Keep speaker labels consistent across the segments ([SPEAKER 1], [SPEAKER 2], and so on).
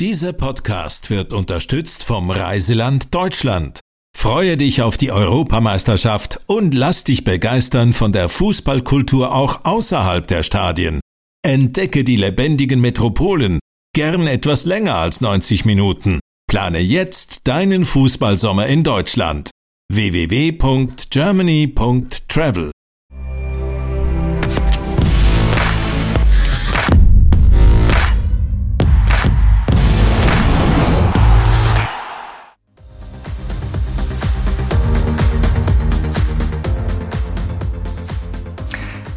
[SPEAKER 1] Dieser Podcast wird unterstützt vom Reiseland Deutschland. Freue dich auf die Europameisterschaft und lass dich begeistern von der Fußballkultur auch außerhalb der Stadien. Entdecke die lebendigen Metropolen, gern etwas länger als 90 Minuten. Plane jetzt deinen Fußballsommer in Deutschland. www.germany.travel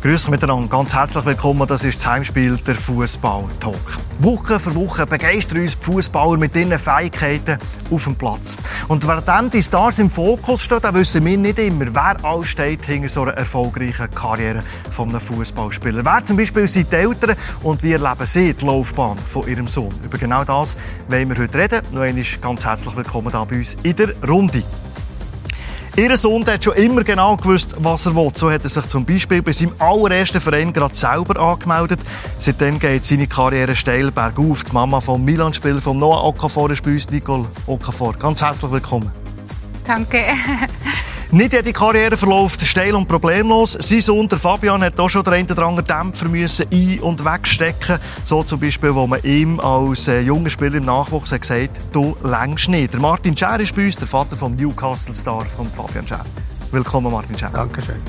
[SPEAKER 2] Grüß euch miteinander, ganz herzlich willkommen. Das ist das Heimspiel der Fußball-Talk. Woche für Woche begeistern uns die Fußballer mit ihren Fähigkeiten auf dem Platz. Und während die Stars im Fokus stehen, dann wissen wir nicht immer, wer alles steht hinter so einer erfolgreichen Karriere eines Fußballspielers. Wer zum Beispiel sind die Eltern und wie erleben sie die Laufbahn von ihrem Sohn? Über genau das wollen wir heute reden. Noch einmal ganz herzlich willkommen hier bei uns in der Runde. Ihr Sohn hat schon immer genau gewusst, was er will. So hat er sich zum Beispiel bei seinem allerersten Verein gerade selber angemeldet. Seitdem geht seine Karriere steil bergauf. Die Mama vom Milan-Spieler, von Noah Okafor, ist bei uns Nicole Okafor. Ganz herzlich willkommen.
[SPEAKER 3] Danke.
[SPEAKER 2] Nicht jede Karriere verläuft steil und problemlos. Sein Sohn, der Fabian, hat auch schon den einen oder anderen Dämpfer müssen ein- und wegstecken. So zum Beispiel, wo man ihm als äh, junger Spieler im Nachwuchs hat gesagt du längst nicht. Der Martin Scher ist bei uns, der Vater vom Newcastle-Star von Fabian Scher. Willkommen, Martin Scher.
[SPEAKER 4] Dankeschön.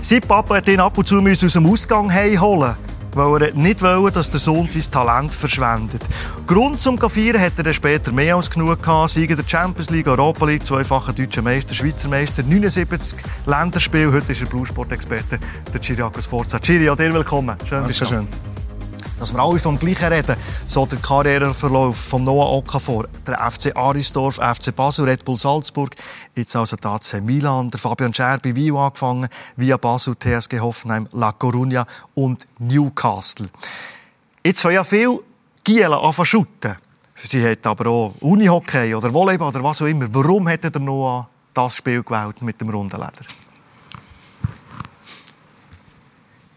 [SPEAKER 2] Sein Papa hat ihn ab und zu aus dem Ausgang holen weil er nicht wollte, dass der Sohn sein Talent verschwendet. Grund zum Kafieren hat er dann später mehr als genug gehabt. Sieger der Champions League, Europa League, zweifacher deutscher Meister, Schweizer Meister, 79 Länderspiel. Heute ist er Bluesport-Experte, der Chiriakos Forza. Chiri, dir willkommen. Schön, bist du schön dass wir alle vom Gleichen reden, so der Karriereverlauf von Noah Okafor, der FC Arisdorf, FC Basel, Red Bull Salzburg, jetzt also der AC Milan, der Fabian Scher bei Vio angefangen, via Basel, TSG Hoffenheim, La Coruña und Newcastle. Jetzt fangen ja viele Gielen anfangen. Sie hat aber auch Unihockey oder Volleyball oder was auch immer. Warum hat der Noah das Spiel gewählt mit dem runden Leder?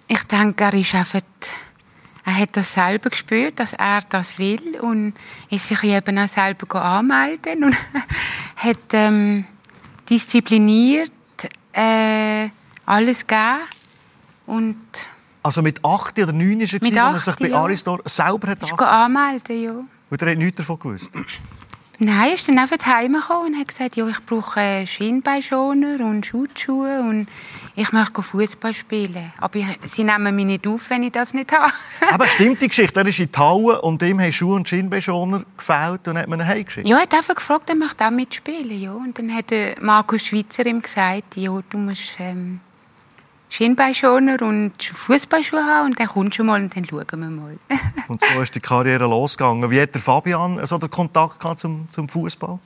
[SPEAKER 3] Ich denke, er ist einfach er hat das selber gespürt, dass er das will und ist sich eben auch selber anmelden und hat ähm, diszipliniert äh, alles gegeben und
[SPEAKER 2] also mit 8 oder 9 ist er, gewesen, als er sich bei ja. Aristor selber hat
[SPEAKER 3] ist anmelden, ja.
[SPEAKER 2] Und er hat nichts davon gewusst?
[SPEAKER 3] Nein, er ist dann einfach heimgekommen und hat gesagt, ja, ich brauche Schienbeinschoner und Schutzschuhe und ich möchte Fußball spielen. Aber ich, sie nehmen mich nicht auf, wenn ich das nicht habe.
[SPEAKER 2] Aber stimmt die Geschichte? Er ist in die Halle und ihm haben Schuhe und Schienbeinschoner gefällt und hat man ihn heimgeschickt?
[SPEAKER 3] Ja, er hat einfach gefragt, er möchte auch mitspielen. Ja. Und dann hat Markus Schweitzer ihm gesagt, ja, du musst... Ähm, Schienbeinschoner und Fußballschuhe haben und dann kommst du mal und dann schauen wir mal.
[SPEAKER 2] und so ist die Karriere losgegangen. Wie hat der Fabian so den Kontakt gehabt zum, zum Fußball?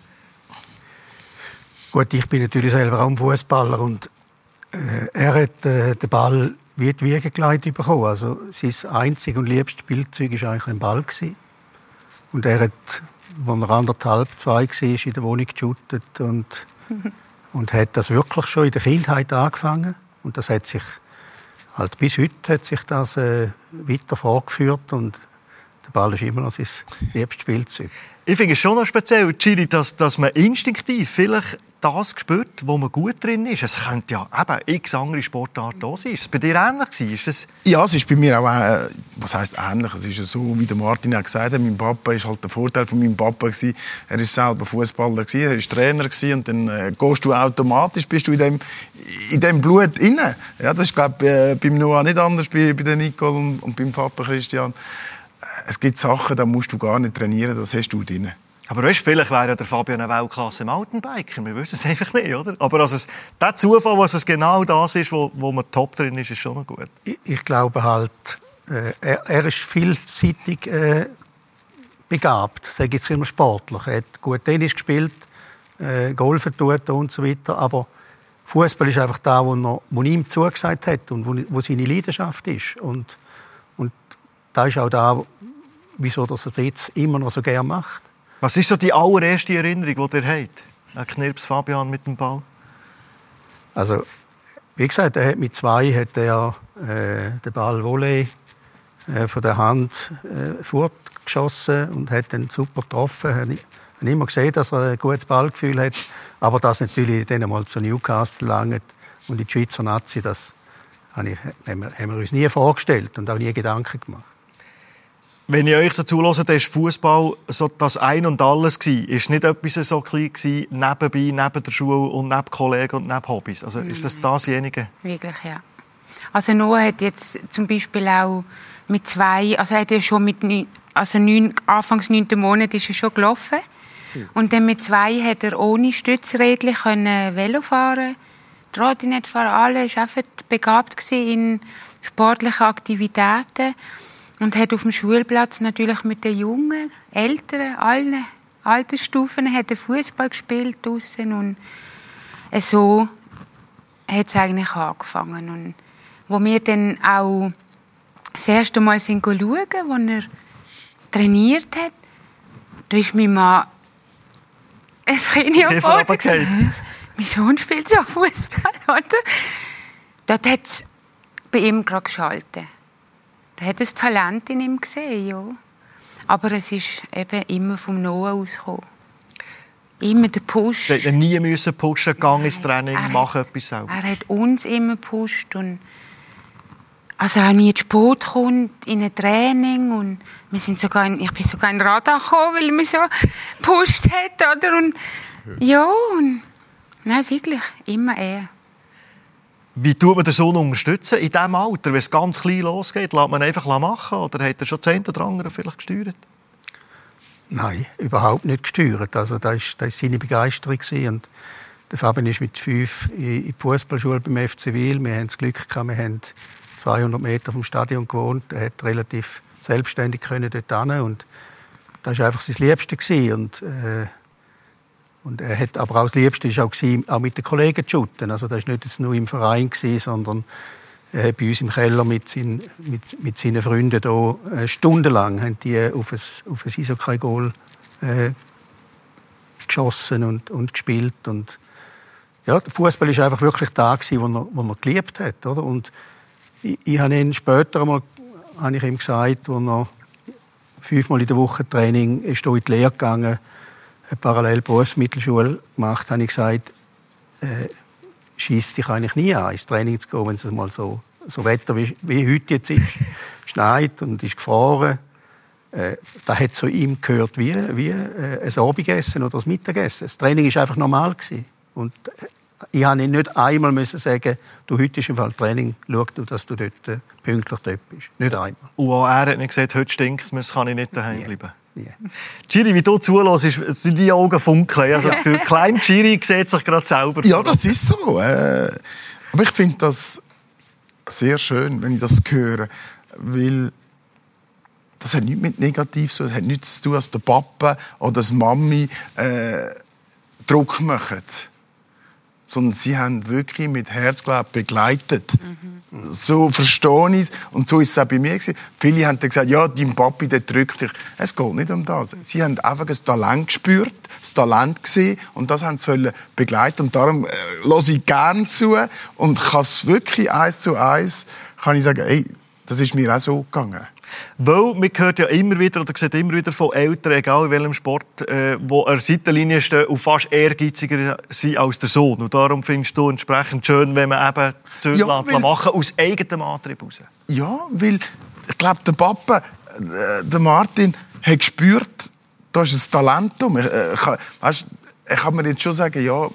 [SPEAKER 4] Gut, ich bin natürlich selber auch ein Fußballer und äh, er hat äh, den Ball wie die Wiege geleitet bekommen. Also sein einziges und liebstes Spielzeug war eigentlich ein Ball gewesen. Und er hat, als er anderthalb, zwei war, in der Wohnung geshootet und, und hat das wirklich schon in der Kindheit angefangen. Und das hat sich halt bis heute hat sich das äh, weiter vorgeführt und der Ball ist immer noch sein liebstes Spielzeug.
[SPEAKER 2] Ich finde es schon noch speziell, Chiri, dass, dass man instinktiv vielleicht das gespürt, wo man gut drin ist. Es könnte ja eben x andere Sportarten auch sein. Ist es bei dir ähnlich Ist das
[SPEAKER 5] ja, es ist bei mir auch, äh, was heisst ähnlich? Es ist so, wie der Martin auch gesagt hat, mein Papa ist halt der Vorteil von meinem Papa gewesen. Er ist selber Fußballer gewesen, er ist Trainer gewesen und dann äh, gehst du automatisch, bist du in dem, in dem Blut inne. Ja, das ist glaube äh, beim Noah nicht anders, bei, bei Nicole und, und beim Papa Christian. Es gibt Sachen, da musst du gar nicht trainieren, das hast du drin.
[SPEAKER 2] Aber weißt, vielleicht wäre der Fabian eine Weltklasse Mountainbiker. Wir wissen es einfach nicht, oder? Aber also, der Zufall, was es genau das ist, wo, wo man top drin ist, ist schon noch gut.
[SPEAKER 4] Ich, ich glaube halt, äh, er, er, ist vielseitig äh, begabt, sage jetzt immer sportlich. Er hat gut Tennis gespielt, äh, Golfen tut und so weiter. Aber Fußball ist einfach da, wo, er, wo ihm zugesagt hat und wo, wo seine Leidenschaft ist. Und, und da ist auch da, wieso er es jetzt immer noch so gerne macht.
[SPEAKER 2] Was ist so die allererste Erinnerung, die ihr habt? Ein Knirps Fabian mit dem Ball?
[SPEAKER 4] Also, wie gesagt, er hat mit zwei hat er äh, den Ball Volley äh, von der Hand äh, geschossen und hat dann super getroffen. Ich habe immer gesehen, dass er ein gutes Ballgefühl hat. Aber das natürlich dann mal zu Newcastle langt und in die Schweizer Nazi, das haben wir uns nie vorgestellt und auch nie Gedanken gemacht.
[SPEAKER 2] Wenn ich euch so zulasse, dann war Fußball so das Ein und Alles. Gewesen. Ist nicht etwas so klein gewesen, nebenbei, neben der Schule und neben Kollegen und neben Hobbys? Also ist das dasjenige?
[SPEAKER 3] Wirklich, ja. Also Noah hat jetzt zum Beispiel auch mit zwei, also er hat ja schon mit neun, also neun, Anfangs neunten Monat ist er schon gelaufen. Und dann mit zwei hat er ohne Stützrädchen können Velo fahren, Trottinett fahren, alles. Er war einfach begabt in sportlichen Aktivitäten und hat auf dem Schulplatz natürlich mit den Jungen, Älteren, allen Altersstufen hat Fußball gespielt draussen und so hat es eigentlich angefangen. Und wo wir dann auch das erste Mal sind schauen, wo er trainiert hat, da ist mein Mann ein Kind am Boden. Mein Sohn spielt so Fußball, oder? Dort hat es bei ihm gerade geschaltet. Er hat ein Talent in ihm gesehen, ja. Aber es ist eben immer vom Noah ausgekommen. Immer der Push.
[SPEAKER 2] Er musste nie müssen pushen, gang ins Training, machen etwas selber.
[SPEAKER 3] Er hat uns immer gepusht und also auch nie zu Sport kommt in ein Training und wir sind sogar in, ich bin sogar in Radar gekommen, weil er mich so gepusht hat, oder? Und ja, und nein, wirklich, immer er.
[SPEAKER 2] Wie tut man den Sohn unterstützen in diesem Alter, wenn es ganz klein losgeht? Lässt man einfach machen oder hat er schon eine oder andere vielleicht gesteuert?
[SPEAKER 4] Nein, überhaupt nicht gesteuert. Also das ist, das ist seine Begeisterung und der Fabian ist mit fünf in die Fußballschule beim FC Wil. Wir haben das Glück gehabt, wir haben 200 Meter vom Stadion gewohnt. Er hat relativ selbstständig können dort hin und das war einfach sein Liebste gewesen. und äh, und er hat aber auch das Liebste ist auch, gewesen, auch mit den Kollegen zu shooten. Also das war nicht nur im Verein, gewesen, sondern er hat bei uns im Keller mit, seinen, mit, mit seinen Freunden da, äh, stundenlang haben die auf ein, auf ein Eishockey-Goal äh, geschossen und, und gespielt. Und ja, der Fußball ist einfach wirklich da gewesen, wo er, wo er geliebt hat. Oder? Und ich, ich habe ihn später einmal habe ich ihm gesagt, wo er fünfmal in der Woche Training ist in die Lehre gegangen eine parallel Berufsmittelschule gemacht, habe ich gesagt, äh, schießt dich eigentlich nie an, ins Training zu gehen, wenn es mal so, so Wetter wie, wie heute jetzt ist, schneit und ist gefroren. Äh, da hat so ihm gehört wie, wie äh, ein Abendessen oder ein Mittagessen. Das Training ist einfach normal gewesen. Und äh, ich habe ihn nicht einmal müssen sagen, du, heute ist im Fall Training, schau du, dass du dort äh, pünktlich dort bist. Nicht einmal.
[SPEAKER 2] Und auch er hat nicht gesagt, heute stinkt es, kann ich nicht daheim bleiben. Nie. Giri, wie du zulässt, sind die Augen funkeln. Also das Gefühl, klein Giri sieht sich gerade selber.
[SPEAKER 5] Ja, das ist so. Äh, aber ich finde das sehr schön, wenn ich das höre, weil das hat nichts mit negativ zu tun. Das hat nichts zu tun, dass der Papa oder das Mami äh, Druck machen sondern sie haben wirklich mit Herzglaub begleitet. Mhm. So verstehe ich es. Und so ist es auch bei mir. Gewesen. Viele haben dann gesagt, ja, dein Papi, der drückt dich. Es geht nicht um das. Sie haben einfach ein Talent gespürt, das Talent gesehen und das haben sie begleiten. Und darum äh, höre ich gerne zu und kann es wirklich eins zu eins, kann ich sagen, ey, das ist mir auch so gegangen.
[SPEAKER 2] Weil man hört ja immer wieder oder sieht immer wieder von Eltern, egal in welchem Sport, äh, wo an der Seitenlinie stehen und fast ehrgeiziger sind als der Sohn. Und darum findest du entsprechend schön, wenn man eben Zügel ja, weil, machen aus eigenem Antrieb heraus.
[SPEAKER 5] Ja, weil ich glaube, der Papa, äh, der Martin, hat gespürt, da ist ein Talent um. Ich, äh, ich, weißt, ich kann mir jetzt schon sagen, ja,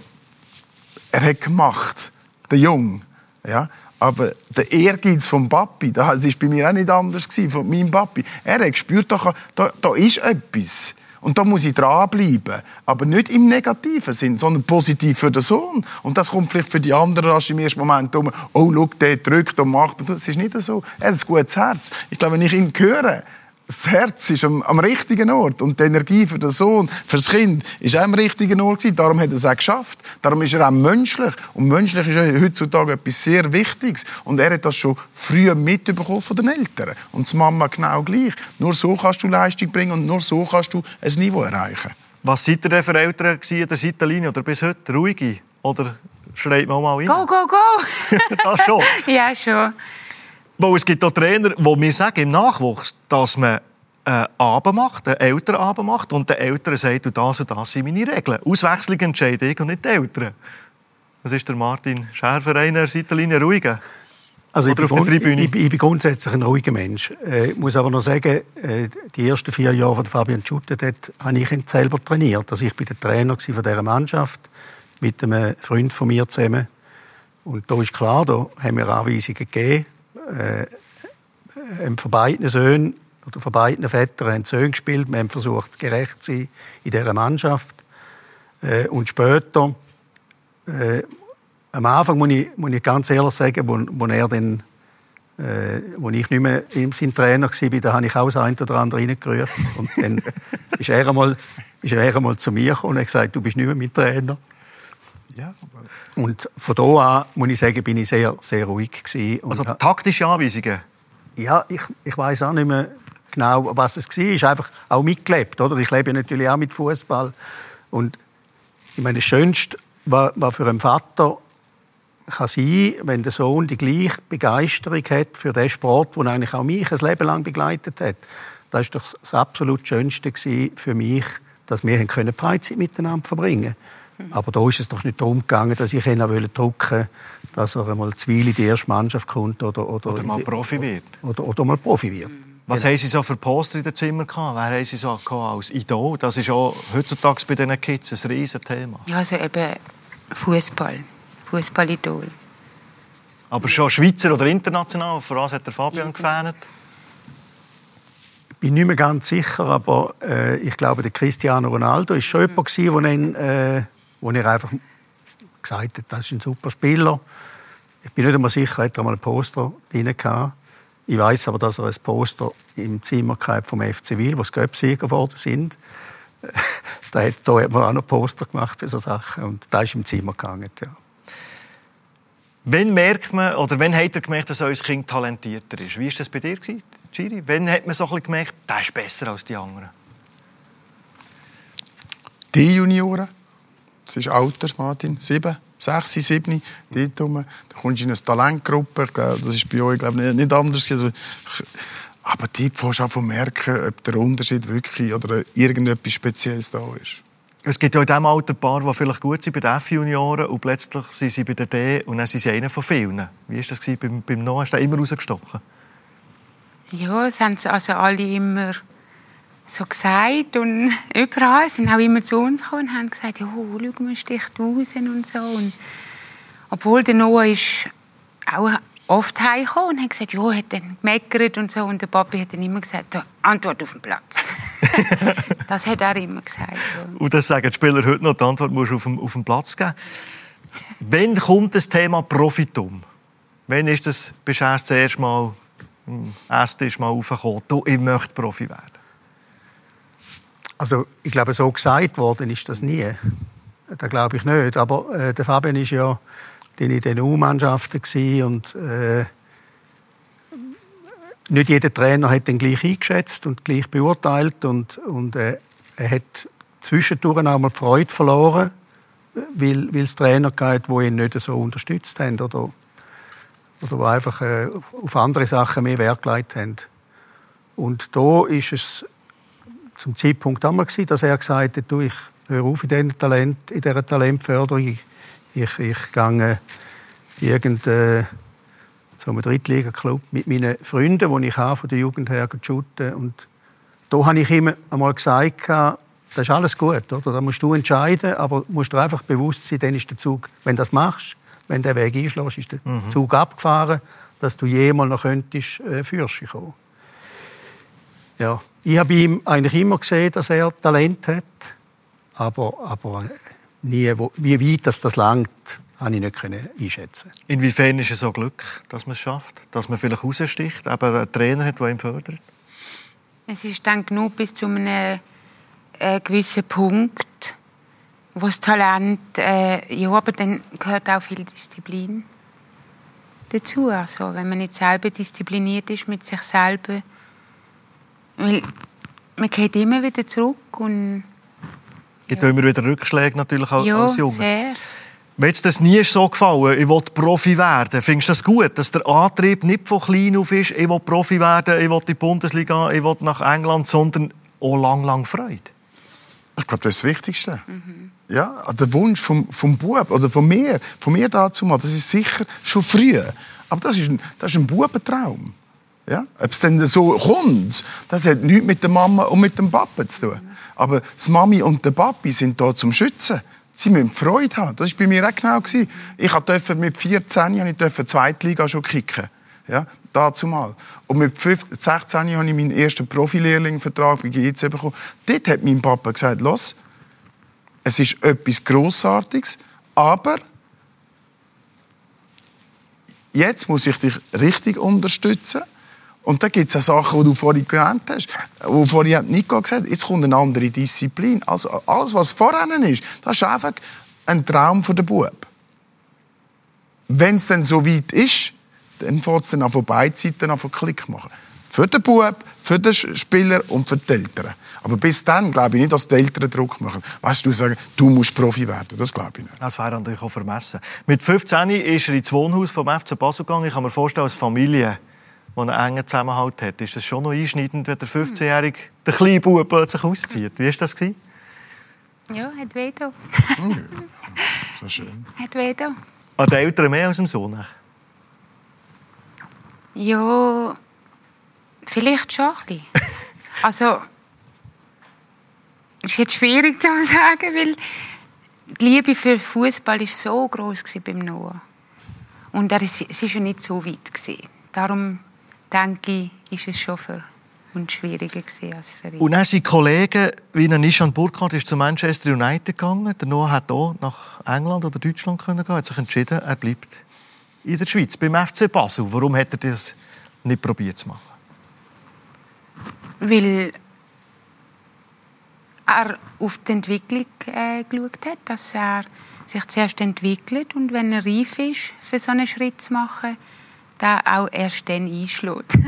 [SPEAKER 5] er hat gemacht, der Junge. Ja? Aber der Ehrgeiz vom Papi, das war bei mir auch nicht anders, von meinem Papi. Er hat gespürt, da, da, da ist etwas. Und da muss ich dranbleiben. Aber nicht im negativen Sinn, sondern positiv für den Sohn. Und das kommt vielleicht für die anderen rasch im ersten Moment um, oh, schau, der drückt und macht. Das ist nicht so. Er hat ein gutes Herz. Ich glaube, wenn ich ihn höre, das Herz ist am, am, richtigen Ort und die Energie für den Sohn, für das Kind, ist auch am richtigen Ort gewesen. Darum hat er es auch geschafft. Darum ist er auch menschlich. Und menschlich ist ja heutzutage etwas sehr Wichtiges. Und er hat das schon früher mitbekommen von den Eltern. Und die Mama genau gleich. Nur so kannst du Leistung bringen und nur so kannst du ein Niveau erreichen.
[SPEAKER 2] Was seid ihr denn für Eltern an der Seitenlinie oder bis heute? Ruhige? Oder schreit man auch mal rein?
[SPEAKER 3] Go, go, go!
[SPEAKER 2] das schon?
[SPEAKER 3] ja, schon.
[SPEAKER 2] Weil es gibt auch Trainer, die mir sagen im Nachwuchs, dass man einen Abend macht, einen Elternabend macht und den Eltern sagt, du, das und das sind meine Regeln. Auswechslung entscheide ich und nicht die Eltern. Was ist der Martin Schärfer, einer der Seitenlinie ruhiger?
[SPEAKER 4] Also ich bin, ich, ich bin grundsätzlich ein ruhiger Mensch. Äh, Ich muss aber noch sagen, äh, die ersten vier Jahre, als Fabian Schutte dort, habe ich ihn selber trainiert. Also ich bin der Trainer von dieser Mannschaft mit einem Freund von mir zusammen. Und da ist klar, da haben wir Anweisungen gegeben. Äh, haben von beiden Söhnen oder von beiden Vätern haben Söhne gespielt. Wir haben versucht, gerecht zu sein in dieser Mannschaft. Äh, und später, äh, am Anfang muss ich, muss ich ganz ehrlich sagen, wo, wo er dann, äh, wo ich nicht mehr in sein Trainer war, da habe ich auch das eine oder andere reingerufen. Und dann ist er einmal, ist er einmal zu mir gekommen und hat gesagt, du bist nicht mehr mein Trainer.
[SPEAKER 5] Ja, aber
[SPEAKER 4] Und von da an, muss ich sagen, bin ich sehr, sehr ruhig gewesen.
[SPEAKER 2] Also taktische Anweisungen.
[SPEAKER 4] ja, ich, ich weiß auch nicht mehr genau, was es war. Ich einfach auch mitgelebt, oder? Ich lebe ja natürlich auch mit Fußball. Und ich meine, das Schönste, was, was für einen Vater kann sein, wenn der Sohn die gleiche Begeisterung hat für den Sport, der eigentlich auch mich ein Leben lang begleitet hat. Das ist doch das absolut Schönste für mich, dass wir Freizeit miteinander verbringen Aber da ist es doch nicht darum gegangen, dass ich ihn auch drücken wollte, dass er einmal zwei in die erste Mannschaft kommt oder, oder,
[SPEAKER 2] Oder mal
[SPEAKER 4] die-
[SPEAKER 2] Profi wird.
[SPEAKER 4] oder, oder mal Profi wird.
[SPEAKER 2] Was haben Sie so für Poster in den Zimmern gehabt? Wer haben Sie so gehabt als Idol? Das ist auch heutzutage bei diesen Kids ein riesen Thema.
[SPEAKER 3] Ja, also eben Fußball. Fußballidol.
[SPEAKER 2] Aber schon Schweizer oder international? Vor allem hat der Fabian gefähnet.
[SPEAKER 4] Ich bin nicht mehr ganz sicher, aber äh, ich glaube, der Cristiano Ronaldo ist schon jemand gewesen, wo ihn, äh, wo er einfach gesagt hat, das ist ein super Spieler. Ich bin nicht einmal sicher, hat er mal ein Poster drin gehabt. Ich weiß aber, dass er ein Poster im Zimmer gehabt vom FC Wil, wo es Göpsieger geworden sind. da hat, da hat man auch noch Poster gemacht für so Sachen und da ist im Zimmer gegangen. Ja.
[SPEAKER 2] Wann merkt man, oder wann hat er gemerkt, dass euer Kind talentierter ist? Wie war das bei dir, gewesen, Giri? Wann hat man so ein bisschen gemerkt, der ist besser als die anderen?
[SPEAKER 5] die Junioren, das ist Alter, Martin, sieben, sechs, sieben, dort rum. Da kommst du in eine Talentgruppe, das ist bei euch glaube ich, nicht, nicht anders. Also, Aber die fängst du auch von merken, ob der Unterschied wirklich oder irgendetwas Spezielles da ist.
[SPEAKER 2] Es gibt ja in diesem Alter Paar, die vielleicht gut sind bei den F-Junioren und plötzlich sind sie bei den D und dann sind sie einer von vielen. Wie war das beim, beim Noah? Hast du den immer rausgestochen?
[SPEAKER 3] Ja, das haben sie also alle immer so gesagt und überall sind auch immer zu uns gekommen und haben gesagt, ja, schau mal, sticht raus und so. Und obwohl der Noah ist auch oft heimgekommen und hat gesagt, ja, hat dann gemeckert und so. Und der Papi hat dann immer gesagt, «Ja, Antwort auf den Platz. das hat er immer gesagt. Ja.
[SPEAKER 2] Und das sagen die Spieler heute noch. Die Antwort musst du auf dem, auf dem Platz geben. Wann kommt das Thema Profitum? Wann ist das, bist du erst das erste Mal am Esstisch mal aufgekommen, du, ich möchte Profi werden?
[SPEAKER 4] Also ich glaube, so gesagt worden ist das nie. Das glaube ich nicht. Aber äh, der Fabian ist ja in den U-Mannschaften und äh, nicht jeder Trainer hat den gleich eingeschätzt und gleich beurteilt und, und äh, er hat zwischendurch auch mal die Freude verloren, weil, weil es Trainer gab, die ihn nicht so unterstützt haben oder, oder die einfach äh, auf andere Sachen mehr Wert gelegt haben. Und da ist es zum Zeitpunkt gewesen, dass er gesagt hat, du, ich höre auf in, diesem Talent, in dieser Talentförderung. Ich, ich, ich gehe irgend, äh, zu einem Drittliga-Club mit meinen Freunden, die ich habe, von der Jugend her shooten. Und da habe ich ihm einmal gesagt, das ist alles gut, oder? Da musst du entscheiden, aber musst dir einfach bewusst sein, dann ist der Zug, wenn du das machst, wenn der Weg einschlägst, ist der Zug abgefahren, dass du jemals noch könntest, äh, Fürsche kommen. Ja, ich habe ihm eigentlich immer gesehen, dass er Talent hat, aber, aber nie, wo, wie weit das, das langt, habe ich nicht können einschätzen.
[SPEAKER 2] Inwiefern ist es so Glück, dass man es schafft? Dass man vielleicht raussticht, eben einen Trainer hat, der ihn fördert?
[SPEAKER 3] Es ist dann genug bis zu einem äh, gewissen Punkt, wo das Talent, äh, ja, aber dann gehört auch viel Disziplin dazu. Also, wenn man nicht selber diszipliniert ist mit sich selber, weil man geht immer wieder zurück und
[SPEAKER 2] Es gibt ja. immer wieder Rückschläge natürlich als,
[SPEAKER 3] ja,
[SPEAKER 2] als Junge.
[SPEAKER 3] sehr.
[SPEAKER 2] Wenn jetzt das nie so gefallen, ich will Profi werden, findest du das gut, dass der Antrieb nicht von klein auf ist, ich will Profi werden, ich will in die Bundesliga, ich will nach England, sondern auch lang, lang Freude?
[SPEAKER 5] Ich glaube, das ist das Wichtigste. Mhm. Ja, der Wunsch vom, vom Bub oder von mir, von mir dazu mal, das ist sicher schon früh. Aber das ist ein, das ist ein Bubentraum. Ja? Ob es dann so kommt, das hat nichts mit der Mama und mit dem Papa zu tun. Aber das Mami und der Papi sind da zum Schützen. Sie müssen Freude haben. Das war bei mir auch genau. Ich durfte mit 14 ich durfte Zweitliga schon kicken. Ja, dazu mal. Und mit 15, 16 habe ich meinen ersten Profilehrlingvertrag bei GIZ bekommen. Dort hat mein Papa gesagt, los, es ist etwas Grossartiges, aber jetzt muss ich dich richtig unterstützen. Und da gibt es auch Sachen, die du vorhin genannt hast, wo vorhin Nico gesagt hat, jetzt kommt eine andere Disziplin. Also alles, was vorher ist, das ist einfach ein Traum für den Bub. Wenn es dann so weit ist, dann fängt es dann an von beiden Seiten an Klick machen. Für den Bub, für den Spieler und für die Eltern. Aber bis dann glaube ich nicht, dass die Eltern Druck machen. Weißt du, sagen, du musst Profi werden. Das glaube ich nicht.
[SPEAKER 2] Das wäre natürlich auch vermessen. Mit 15 ist er ins Wohnhaus vom FC Basel gegangen. Ich kann mir vorstellen, als Familie die einen engen Zusammenhalt hat. Ist das schon noch einschneidend, wenn der 15-Jährige, der kleine Bub plötzlich auszieht? Wie war das?
[SPEAKER 3] Ja, hat weh da.
[SPEAKER 5] so schön.
[SPEAKER 3] Hat weh da.
[SPEAKER 2] An den Eltern mehr als dem Sohn?
[SPEAKER 3] Ja, vielleicht schon ein bisschen. Also, es ist jetzt schwierig zu sagen, weil die Liebe für Fußball war so groß beim Noah. Und er ist, es war ja nicht so weit. Gewesen. Darum denke ich, ist es schon für uns schwieriger als für ihn.
[SPEAKER 2] Und dann sind Kollegen, wie Nishan Burkhardt ist zu Manchester United gegangen. Der Noah hat auch nach England oder Deutschland können gehen. hat sich entschieden, er bleibt in der Schweiz, beim FC Basel. Warum hat er das nicht probiert zu machen?
[SPEAKER 3] Weil er auf die Entwicklung äh, geschaut hat, dass er sich zuerst entwickelt und wenn er reif ist, für so einen Schritt zu machen, der auch erst dann einschlägt.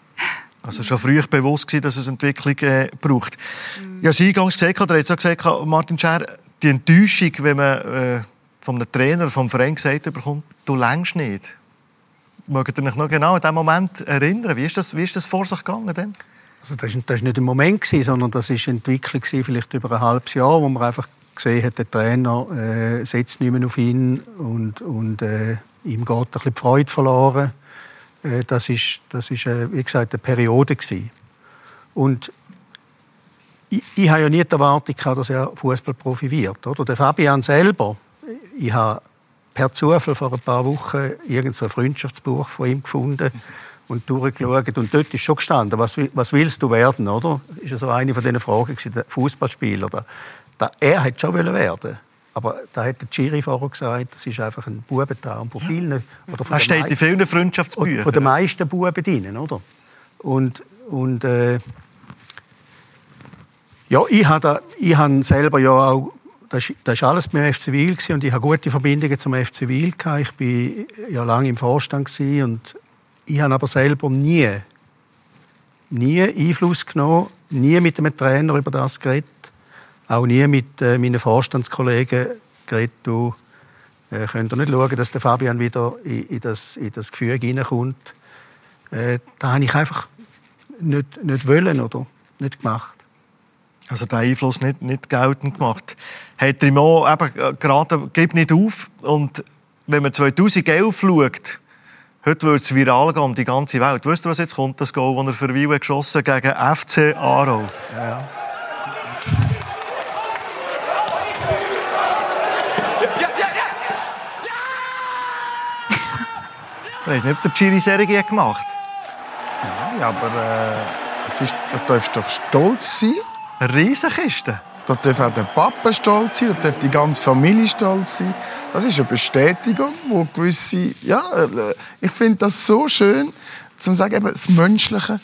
[SPEAKER 2] also schon früh bewusst gewesen, dass es Entwicklung äh, braucht. Mhm. Ja, Sie eingangs gesagt, oder jetzt auch gesagt, Martin Scher, die Enttäuschung, wenn man äh, von einem Trainer, vom Verein gesagt bekommt, du längst nicht. Mögt ihr euch noch genau an diesen Moment erinnern? Wie ist das, wie ist das vor sich gegangen denn?
[SPEAKER 4] Also das war nicht ein Moment, sondern das war eine Entwicklung vielleicht über ein halbes Jahr, wo man einfach gesehen hat, der Trainer äh, setzt nicht mehr auf ihn und, und äh, ihm geht ein bisschen die Freude verloren. Äh, das ist, das ist äh, wie gesagt, eine Periode gewesen. Und ich, ich habe ja nie die Erwartung dass er Fußballprofi wird. Oder? Der Fabian selber, ich habe per Zufall vor ein paar Wochen irgendein Freundschaftsbuch von ihm gefunden und durchgeschaut. Und dort ist schon gestanden, was, was willst du werden, oder? Das war so eine von diesen Fragen, der Fußballspieler. er hat schon werden aber da hat der Chiri vorher gesagt, das ist einfach ein Bubentraum von vielen.
[SPEAKER 2] Oder von er steht in vielen Freundschaftsbüchern.
[SPEAKER 4] Von den meisten Buben drin, oder? Und, und äh, ja, ich habe hab selber ja auch, das, das alles beim FC Wiel und ich habe gute Verbindungen zum FC gehabt. Ich bin ja lange im Vorstand und ich habe aber selber nie, nie Einfluss genommen, nie mit einem Trainer über das geredet auch nie mit äh, meinen Vorstandskollegen geredet, du äh, könnt ihr nicht schauen, dass der Fabian wieder in, in das, in das Gefühl hineinkommt. Äh, da habe ich einfach nicht, nicht wollen oder nicht gemacht.
[SPEAKER 2] Also den Einfluss nicht, nicht geltend gemacht. Hat auch eben äh, gerade «Gib nicht auf» und wenn man 2011 schaut, heute wird es viral gehen um die ganze Welt. Weißt du, was jetzt kommt? Das Goal, das er für Wiel geschossen gegen FC Aarau.
[SPEAKER 4] Ja.
[SPEAKER 2] Ich weiß nicht, ob der Chiri Serie gemacht
[SPEAKER 5] Nein, aber äh, es ist, da darfst du doch stolz sein.
[SPEAKER 2] Eine Riesenkiste.
[SPEAKER 5] Da darf auch der Papa stolz sein, da darf die ganze Familie stolz sein. Das ist eine Bestätigung, wo gewisse... Ja, äh, ich finde das so schön, zu sagen, eben, das Menschliche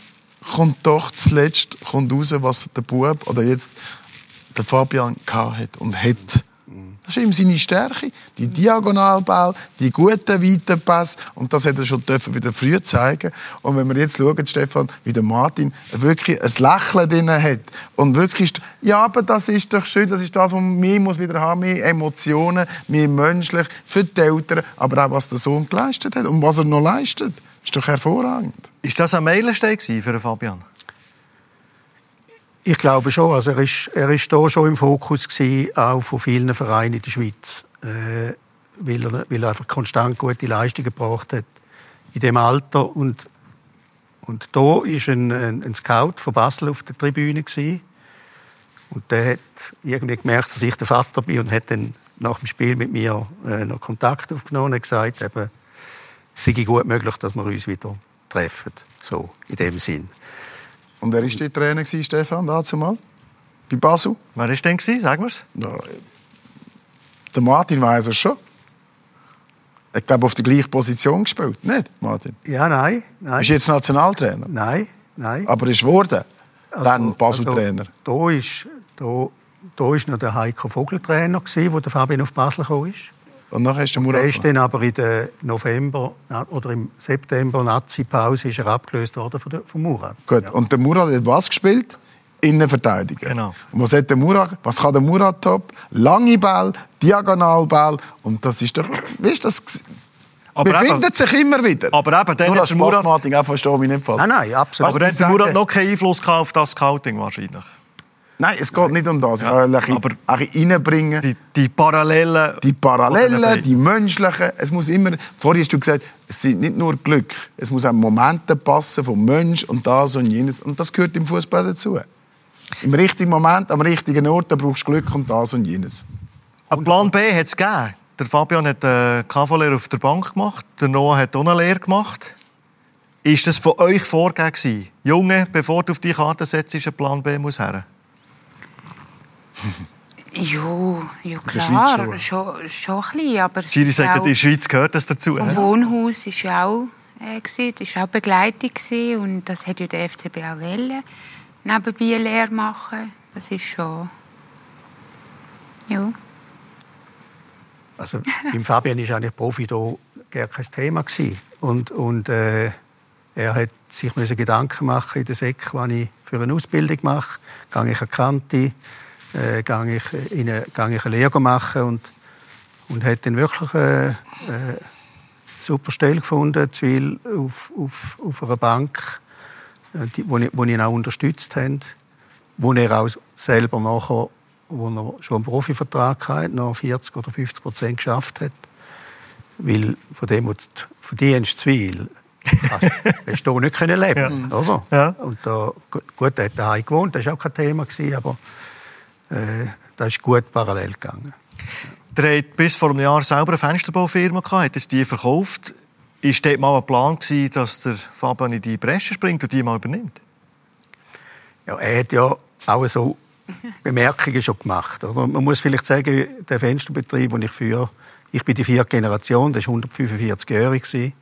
[SPEAKER 5] kommt doch zuletzt kommt raus, was der Bub oder jetzt der Fabian hat und hat. Das ist ihm seine Stärke. Die Diagonalball, die guten weiten Pass. Und das hat er schon dürfen wieder früh zeigen. Und wenn wir jetzt schauen, Stefan, wie der Martin wirklich ein Lächeln drin hat. Und wirklich, ja, aber das ist doch schön. Das ist das, was mehr muss wieder haben. Mehr Emotionen, mehr menschlich. Für die Eltern. Aber auch, was der Sohn geleistet hat. Und was er noch leistet. Ist doch hervorragend.
[SPEAKER 2] Ist das ein Meilenstein für Fabian?
[SPEAKER 4] Ich glaube schon. Also er ist, er ist da schon im Fokus gewesen, auch von vielen Vereinen in der Schweiz, äh, weil, er, weil er einfach konstant gute Leistungen gebracht hat in dem Alter und und da ist ein, ein, ein Scout von Basel auf der Tribüne gewesen. und der hat irgendwie gemerkt, dass ich der Vater bin und hat dann nach dem Spiel mit mir äh, noch Kontakt aufgenommen und gesagt, eben, es sei gut möglich, dass wir uns wieder treffen, so in dem Sinn.
[SPEAKER 5] Und wer war der Trainer, Stefan, dazu mal? Bei Basel?
[SPEAKER 2] Wer war denn? Sagen wir es.
[SPEAKER 5] Der Martin weiß es schon. Ich glaube, auf der gleichen Position gespielt. Nicht, Martin?
[SPEAKER 4] Ja, nein. nein.
[SPEAKER 5] Ist jetzt Nationaltrainer?
[SPEAKER 4] Nein, nein.
[SPEAKER 5] Aber ist geworden?
[SPEAKER 4] Also,
[SPEAKER 5] dann Basel-Trainer?
[SPEAKER 4] Also, da ist, da, da ist noch der Heiko Vogel Trainer gewesen, wo der Fabian auf Basel ist.
[SPEAKER 5] Und nachher ist der Murat.
[SPEAKER 4] Der ist dann aber in der November oder im September Nazi-Pause ist er abgelöst worden von, der, von Murat.
[SPEAKER 5] Gut. Ja. Und der Murat hat was gespielt? Innenverteidiger.
[SPEAKER 2] Genau.
[SPEAKER 5] Und was, hat der Murat, was kann der Murat top? Lange Ball, Diagonalball. Und das ist doch, weißt du, das, aber man eben, findet sich immer wieder.
[SPEAKER 2] Aber eben, dann
[SPEAKER 5] Nur
[SPEAKER 2] hat der Murat...
[SPEAKER 5] Martin, auch verstehe mich nicht falsch.
[SPEAKER 4] Nein, nein, absolut.
[SPEAKER 2] Aber dann hat der Murat noch keinen Einfluss auf das Scouting wahrscheinlich.
[SPEAKER 5] Nein, es geht nicht um das.
[SPEAKER 2] Ja,
[SPEAKER 5] aber reinbringen.
[SPEAKER 2] Die, die Parallelen.
[SPEAKER 5] Die Parallelen, die menschlichen. Es muss immer, vorhin hast du gesagt, es sind nicht nur Glück. Es muss auch Momente passen vom Mensch und das und jenes. Und das gehört im Fußball dazu. Im richtigen Moment, am richtigen Ort, da brauchst du Glück und das und jenes.
[SPEAKER 2] Ein Plan B hat es gegeben. Der Fabian hat eine KV-Lehre auf der Bank gemacht. Der Noah hat auch eine Lehre gemacht. Ist das von euch vorgegeben? Junge, bevor du auf die Karte setzt, ist ein Plan B muss her?
[SPEAKER 3] Ja, ja klar, schon, schon, schon ein bisschen. Aber
[SPEAKER 2] Sie sagen, in der Schweiz gehört das dazu.
[SPEAKER 3] Vom Wohnhaus war ja auch, äh, das war auch Begleitung gewesen, und das hat ja der FCB auch wollen, nebenbei Lehre machen. Das ist schon... Ja.
[SPEAKER 4] Also beim Fabian war eigentlich Profi da gar kein Thema gewesen. Und, und äh, er hat sich Gedanken machen in der SEC, was ich für eine Ausbildung mache. Gehe ich eine Kante, äh, gehe ich, in eine, gehe ich eine Lehre machen und, und hat dann wirklich eine, eine super Stelle gefunden, Zwil auf, auf, auf einer Bank, äh, die, wo, ich, wo ihn auch unterstützt haben, wo er auch selber nachher, wo er schon einen Profivertrag hatte, noch 40 oder 50 Prozent geschafft hat. Weil von dem, was du verdienst, Zwil, hast du nicht leben können, ja. oder?
[SPEAKER 2] Ja.
[SPEAKER 4] Und da, gut, er hat daheim gewohnt, das war auch kein Thema, aber äh, das ist gut parallel gegangen.
[SPEAKER 2] Der hat bis vor einem Jahr selber eine Fensterbaufirma gehabt, hat die verkauft. Ist dort mal ein Plan gewesen, dass der Fabian in die Bresche springt und die mal übernimmt?
[SPEAKER 4] Ja, er hat ja auch so Bemerkungen schon gemacht. Oder? Man muss vielleicht sagen, der Fensterbetrieb, den ich führe, ich bin die vierte Generation, das war 145-jährig.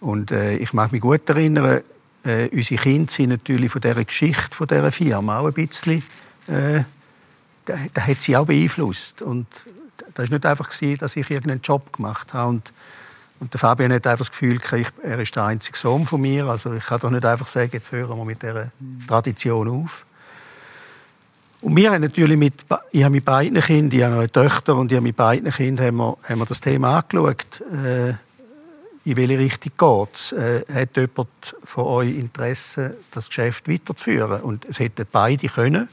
[SPEAKER 4] Und äh, ich mag mich gut erinnern, äh, unsere Kinder sind natürlich von dieser Geschichte von dieser Firma auch ein bisschen äh, da, hat sie auch beeinflusst. Und das war nicht einfach, dass ich irgendeinen Job gemacht habe. Und, und der Fabian hat einfach das Gefühl, er ist der einzige Sohn von mir. Also ich kann doch nicht einfach sagen, jetzt hören wir mit dieser Tradition auf. Und wir haben natürlich mit, ich habe mit beiden Kindern, ich habe noch eine Töchter und ich habe mit beiden Kindern haben wir, haben wir das Thema angeschaut. Äh, in welche Richtung geht es? Äh, hat jemand von euch Interesse, das Geschäft weiterzuführen? Und es hätten beide können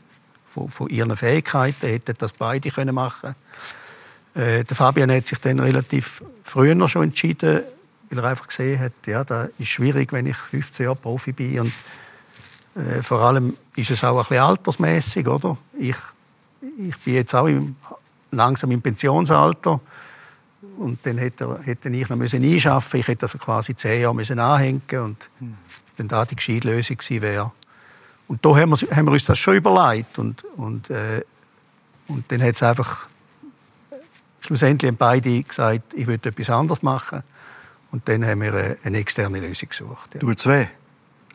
[SPEAKER 4] von, von ihren Fähigkeiten hätten das beide können machen äh, Der Fabian hat sich dann relativ früher schon entschieden, weil er einfach gesehen hat, ja, das ist schwierig, wenn ich 15 Jahre Profi bin und äh, vor allem ist es auch ein bisschen altersmäßig, oder? Ich, ich bin jetzt auch im, langsam im Pensionsalter und dann hätte, hätte ich noch müssen einschaffen. Ich hätte also quasi zehn Jahre müssen anhängen und hm. dann da die gescheite Lösung gewesen wäre und da haben wir, haben wir uns das schon überlegt. Und, und, äh, und dann hat es einfach, schlussendlich haben beide gesagt, ich würde etwas anderes machen. Und dann haben wir eine externe Lösung gesucht.
[SPEAKER 2] Ja. Tut es weh,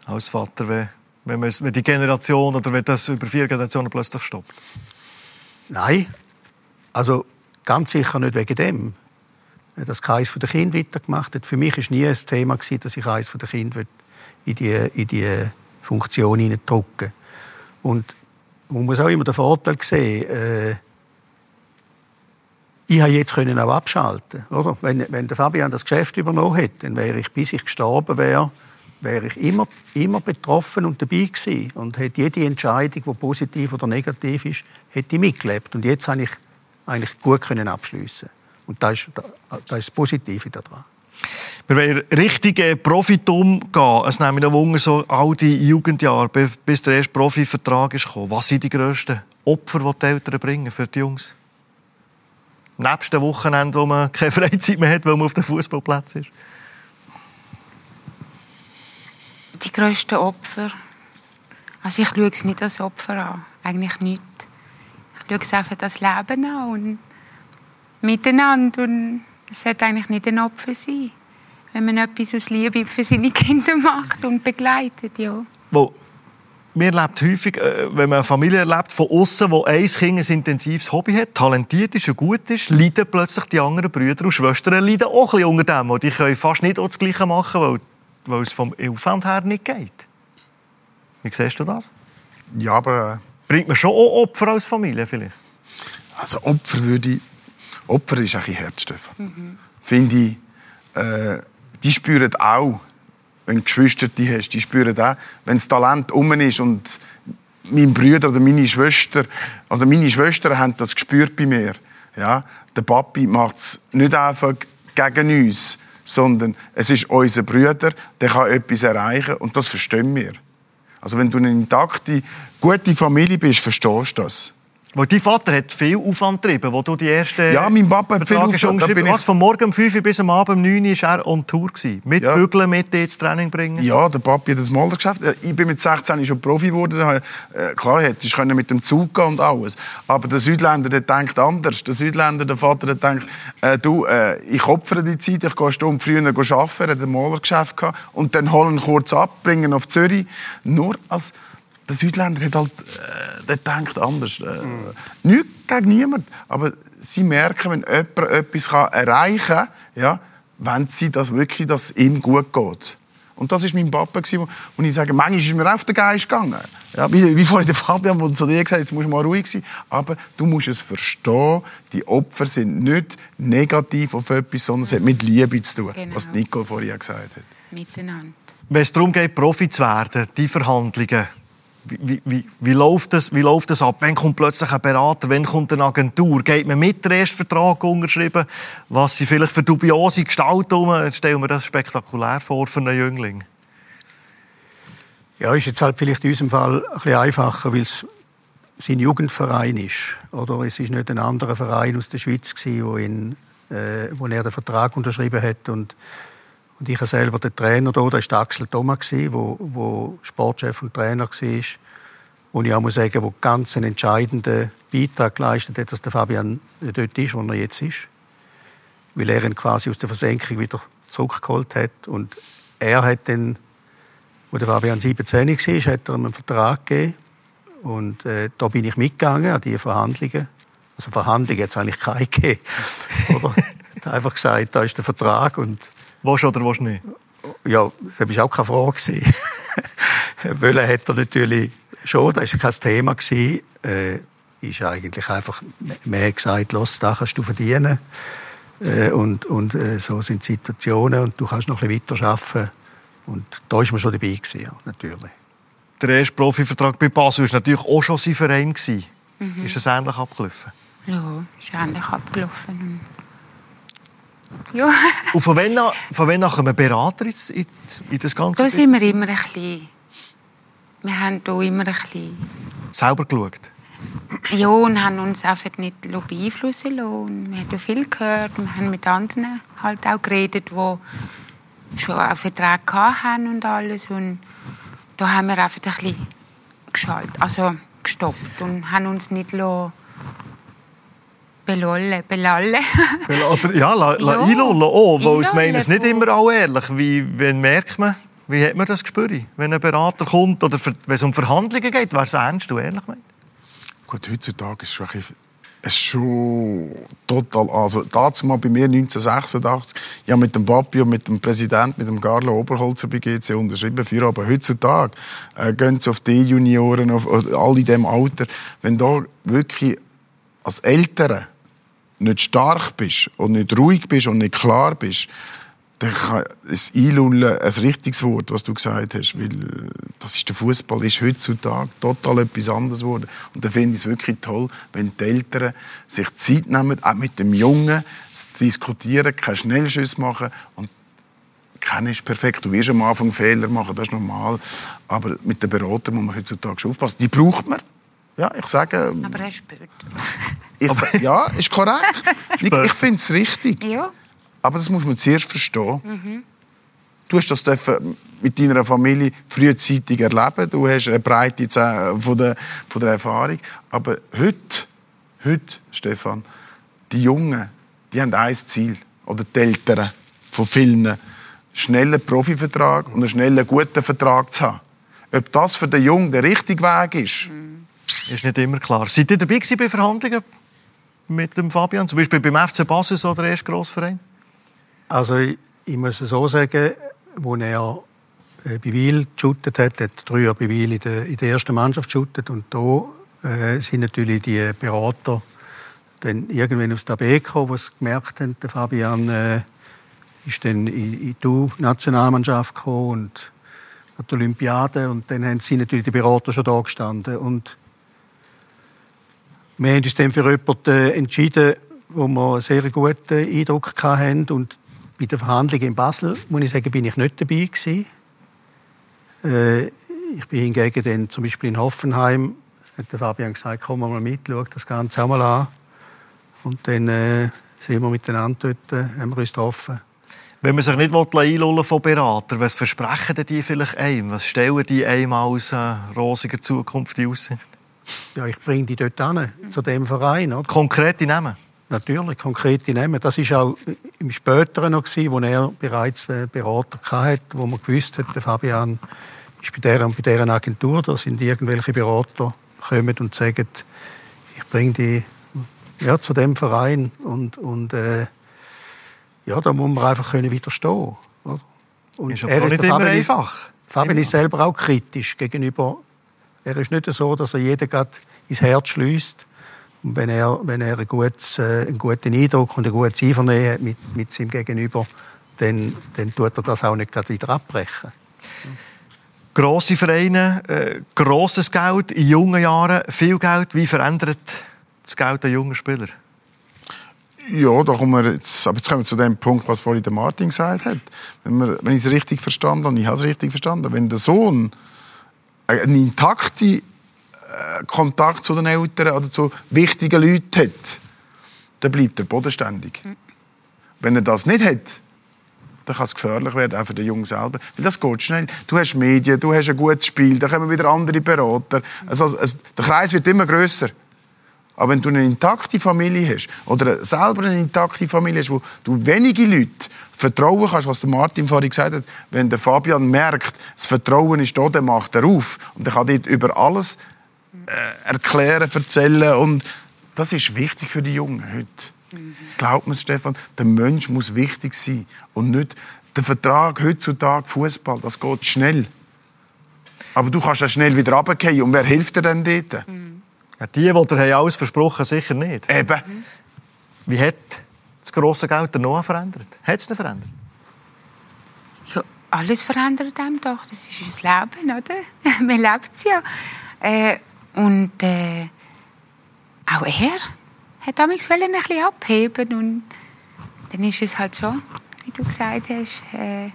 [SPEAKER 2] als Vater weh, wenn, man, wenn die Generation oder wenn das über vier Generationen plötzlich stoppt?
[SPEAKER 4] Nein. Also ganz sicher nicht wegen dem, dass keins von den Kindern weitergemacht hat. Für mich war nie ein Thema, dass ich eines von den Kindern in die, in die Funktion hineindrücken Und man muss auch immer den Vorteil sehen, äh, ich habe jetzt können auch abschalten, oder? Wenn, wenn der Fabian das Geschäft übernommen hätte, dann wäre ich, bis ich gestorben wäre, wäre ich immer, immer betroffen und dabei gewesen und hätte jede Entscheidung, die positiv oder negativ ist, hätte ich mitgelebt. Und jetzt habe ich eigentlich gut können abschliessen. Und das ist, das ist das Positive daran.
[SPEAKER 2] Wir wollen richtig Profitum gehen. Es nimmt mich Wunder, so all die Jugendjahre, bis der erste Profivertrag ist gekommen. Was sind die grössten Opfer, die die Eltern bringen für die Jungs? Nebst dem Wochenende, wo man keine Freizeit mehr hat, weil man auf dem Fußballplatz ist.
[SPEAKER 3] Die grössten Opfer? Also ich schaue es nicht als Opfer an. Eigentlich nicht. Ich schaue es einfach das Leben an und miteinander. Und es sollte eigentlich nicht ein Opfer sein, wenn man etwas aus Liebe für seine Kinder macht und begleitet. Ja.
[SPEAKER 2] Wo wir erlebt häufig, äh, wenn man eine Familie erlebt, von außen, wo ein Kind ein intensives Hobby hat, talentiert ist und gut ist, leiden plötzlich die anderen Brüder und Schwestern leiden auch ein bisschen unter dem. Und die können fast nicht das Gleiche machen, weil, weil es vom Aufwand her nicht geht. Wie siehst du das?
[SPEAKER 5] Ja, aber... Äh,
[SPEAKER 2] Bringt man schon auch Opfer als Familie vielleicht?
[SPEAKER 5] Also Opfer würde ich... Opfer ist ein Herz, Stefan. Mhm. Finde ich, äh, die spüren auch, wenn du Geschwister die hast, die spüren auch, wenn das Talent um ist und mein Bruder oder meine Schwester oder meine Schwestern haben das gespürt bei mir. Ja, der Papi macht es nicht einfach gegen uns, sondern es ist unser Bruder, der kann etwas erreichen und das verstehen wir. Also wenn du eine intakte, gute Familie bist, verstehst du das.
[SPEAKER 2] Weil dein Vater hat viel Aufwand getrieben, wo du die ersten
[SPEAKER 5] Ja, mein Papa hat viel Aufwand
[SPEAKER 2] getrieben. Was, von morgen um 5 Uhr bis am Abend um 9 Uhr war er on Tour. Gewesen. Mit ja. Bügeln, mit ins Training bringen.
[SPEAKER 5] Ja, der Papi hat das Maler geschafft. Äh, ich bin mit 16 schon Profi geworden. Äh, klar, hätte ich mit dem Zug gehen und alles. Aber der Südländer, der denkt anders. Der Südländer, der Vater, der denkt, äh, du, äh, ich opfere die Zeit, ich gehe eine Stunde früher arbeiten, er hat ein Malergeschäft gehabt. Und dann holen ihn kurz ab, bringen auf Zürich. Nur als der Südländer hat halt, äh, der denkt anders. Äh, mhm. Nicht gegen niemand, aber sie merken, wenn jemand etwas kann erreichen kann, ja, wenn sie das wirklich, dass es ihm gut geht. Und das war mein Papa, wo ich sage, manchmal ist mir auf den Geist gegangen. Ja, wie, wie vorhin der Fabian, der zu dir gesagt hat, jetzt musst du mal ruhig sein. Aber du musst es verstehen, die Opfer sind nicht negativ auf etwas, sondern es hat mit Liebe zu tun, genau. was Nico vorhin gesagt hat.
[SPEAKER 3] Miteinander.
[SPEAKER 2] Wenn es darum geht, Profi zu werden, die Verhandlungen, wie, wie, wie, läuft das, wie läuft das ab? Wann kommt plötzlich ein Berater? Wann kommt eine Agentur? Geht man mit den ersten Vertrag unterschrieben? Was sind vielleicht für dubiose Gestaltungen? Stellen wir das spektakulär vor für einen Jüngling.
[SPEAKER 4] Ja, ist jetzt halt vielleicht in unserem Fall ein bisschen einfacher, weil es sein Jugendverein ist. Oder es ist nicht ein anderer Verein aus der Schweiz gewesen, wo, ihn, äh, wo er den Vertrag unterschrieben hat und und ich habe selber den Trainer hier, das war Axel Thomas, der Sportchef und Trainer war. Und ich muss sagen, wo ganz einen entscheidenden Beitrag geleistet hat, dass der Fabian dort ist, wo er jetzt ist. Weil er ihn quasi aus der Versenkung wieder zurückgeholt hat. Und er hat dann, wo der Fabian 17 war, hat er ihm einen Vertrag gegeben. Und äh, da bin ich mitgegangen an diese Verhandlungen. Also Verhandlungen hat es eigentlich keine gegeben. Oder? Er hat einfach gesagt, da ist der Vertrag und
[SPEAKER 2] Willst oder willst nicht?
[SPEAKER 4] Ja, das war auch keine Frage. Wollen hat er natürlich schon, das war kein Thema. Gewesen. Äh, ist eigentlich einfach mehr gesagt, los, da kannst du verdienen. Äh, und und äh, so sind die Situationen und du kannst noch ein bisschen weiter arbeiten. Und da war man schon dabei, gewesen, ja, natürlich.
[SPEAKER 2] Der erste Profivertrag bei Basel war natürlich auch schon sein Verein. Mhm. Ist das ähnlich abgelaufen?
[SPEAKER 3] Ja, ist ähnlich abgelaufen. Ja.
[SPEAKER 2] Und von wann, von wann kommen Berater in, in, in das Ganze?
[SPEAKER 3] Da sind wir immer ein bisschen... Wir haben hier immer ein bisschen...
[SPEAKER 2] Selber geschaut?
[SPEAKER 3] Ja, und haben uns einfach nicht beeinflussen lassen. Wir haben viel gehört. Wir haben mit anderen halt auch geredet, die schon einen Vertrag hatten und alles. Und da haben wir einfach ein bisschen geschaltet, also gestoppt und haben uns nicht lassen Belolle, belalle.
[SPEAKER 2] ja, la, la ja. einlullen auch, weil ich meine, es nicht immer auch ehrlich. Wie, wenn merkt man, wie hat man das gespürt, wenn ein Berater kommt oder wenn es um Verhandlungen geht, wer es ernst und ehrlich meint?
[SPEAKER 5] Gut, heutzutage ist es schon ein es ist schon total, also dazu mal bei mir 1986, ja mit dem Papi und mit dem Präsidenten, mit dem Carlo Oberholzer bei GC unterschrieben für, aber heutzutage äh, gehen sie auf die Junioren, auf, auf alle in diesem Alter, wenn da wirklich als Eltern nicht stark bist und nicht ruhig bist und nicht klar bist, dann kann das Einlullen ein richtiges Wort, was du gesagt hast, weil das ist der Fußball ist heutzutage total etwas anderes geworden. Und da finde ich es wirklich toll, wenn die Eltern sich Zeit nehmen, auch mit dem Jungen zu diskutieren, keine Schnellschüsse machen und keiner ist perfekt. Du wirst am Anfang Fehler machen, das ist normal. Aber mit den Beratern muss man heutzutage schon aufpassen. Die braucht man. Ja, ich sage...
[SPEAKER 3] Aber er spürt.
[SPEAKER 5] Ich, ja, ist korrekt. ich ich finde es richtig.
[SPEAKER 3] Ja.
[SPEAKER 5] Aber das muss man zuerst verstehen. Du hast das dürfen mit deiner Familie frühzeitig erleben. Du hast eine Breite von der, von der Erfahrung. Aber heute, heute, Stefan, die Jungen, die haben ein Ziel. Oder die Eltern von vielen. Einen schnellen Profivertrag und einen schnellen, guten Vertrag zu haben. Ob das für den Jungen der richtige Weg ist,
[SPEAKER 2] Ist nicht immer klar. Seid ihr dabei bei Verhandlungen mit dem Fabian? Zum Beispiel beim FC Basel, so der Grossverein?
[SPEAKER 4] Also ich, ich muss es so sagen, wo er äh, bei Wiel geshootet hat, hat drei Jahre bei Wiel in der, in der ersten Mannschaft geshootet und da äh, sind natürlich die Berater dann irgendwann aufs Tablet gekommen, was gemerkt haben, der Fabian äh, ist dann in, in die Nationalmannschaft gekommen und an die Olympiade und dann haben sie natürlich die Berater schon da gestanden und wir haben uns dann für jemanden äh, entschieden, wo wir einen sehr guten Eindruck hatten. Und bei den Verhandlungen in Basel, muss ich sagen, bin ich nicht dabei gewesen. Äh, ich bin hingegen dann zum Beispiel in Hoffenheim, hat der Fabian gesagt, komm mal mit, schau das Ganze auch mal an. Und dann äh, sind wir miteinander dort, äh, haben wir uns getroffen.
[SPEAKER 2] Wenn man sich nicht einlullen von Beratern, was versprechen die vielleicht einem? Was stellen die einem als äh, rosiger Zukunft in Aussicht?
[SPEAKER 4] Ja, ich bringe die dort hin, zu dem Verein. Oder?
[SPEAKER 2] Konkrete Namen?
[SPEAKER 4] Natürlich, konkrete Namen. Das war auch im Späteren noch, gewesen, wo er bereits äh, Berater hatte, wo man gewusst hat, der Fabian ist bei dieser und bei dieser Agentur, da sind irgendwelche Berater, kommen und sagen, ich bringe die ja, zu dem Verein und, und äh, ja, da muss man einfach können widerstehen. Oder? Und
[SPEAKER 2] Ist aber auch nicht
[SPEAKER 4] Fabian
[SPEAKER 2] einfach.
[SPEAKER 4] Fabian ist selber auch kritisch gegenüber. Er ist nicht so, dass er jeden grad ins Herz schließt. Und wenn er, wenn er ein gutes, äh, einen guten Eindruck und ein gutes Einvernehmen hat mit, mit seinem Gegenüber, dann, dann tut er das auch nicht grad wieder abbrechen.
[SPEAKER 2] Grosse Vereine, äh, grosses Geld in jungen Jahren, viel Geld. Wie verändert das Geld der jungen Spieler?
[SPEAKER 5] Ja, da kommen wir jetzt, aber jetzt kommen wir zu dem Punkt, was vorhin der Martin gesagt hat. Wenn, wir, wenn ich es richtig verstanden habe, und ich habe es richtig verstanden, wenn der Sohn einen intakten äh, Kontakt zu den Eltern oder zu wichtigen Leuten hat, dann bleibt er bodenständig. Wenn er das nicht hat, dann kann es gefährlich werden, auch für den Jungen selber. Weil das geht schnell. Du hast Medien, du hast ein gutes Spiel, da kommen wieder andere Berater. Also, also, der Kreis wird immer grösser. Aber wenn du eine intakte Familie hast oder selber eine intakte Familie hast, wo du wenige Leute vertrauen kannst, was der Martin vorhin gesagt hat, wenn der Fabian merkt, das Vertrauen ist da, dann macht er auf und er kann dort über alles äh, erklären, erzählen und das ist wichtig für die Jungen heute. Glaub mir, Stefan, der Mensch muss wichtig sein und nicht der Vertrag heutzutage Fußball, das geht schnell. Aber du kannst ja schnell wieder runterfallen und wer hilft dir denn dort?
[SPEAKER 2] Ja, die, die dir alles versprochen sicher nicht.
[SPEAKER 5] Eben.
[SPEAKER 2] Wie hat das grosse Geld der Noah verändert? Hat es ihn verändert?
[SPEAKER 3] Ja, alles verändert einem doch. Das ist das Leben, oder? Man lebt es ja. Äh, und äh, auch er hat damals ein bisschen abheben und dann ist es halt schon, wie du gesagt hast, äh,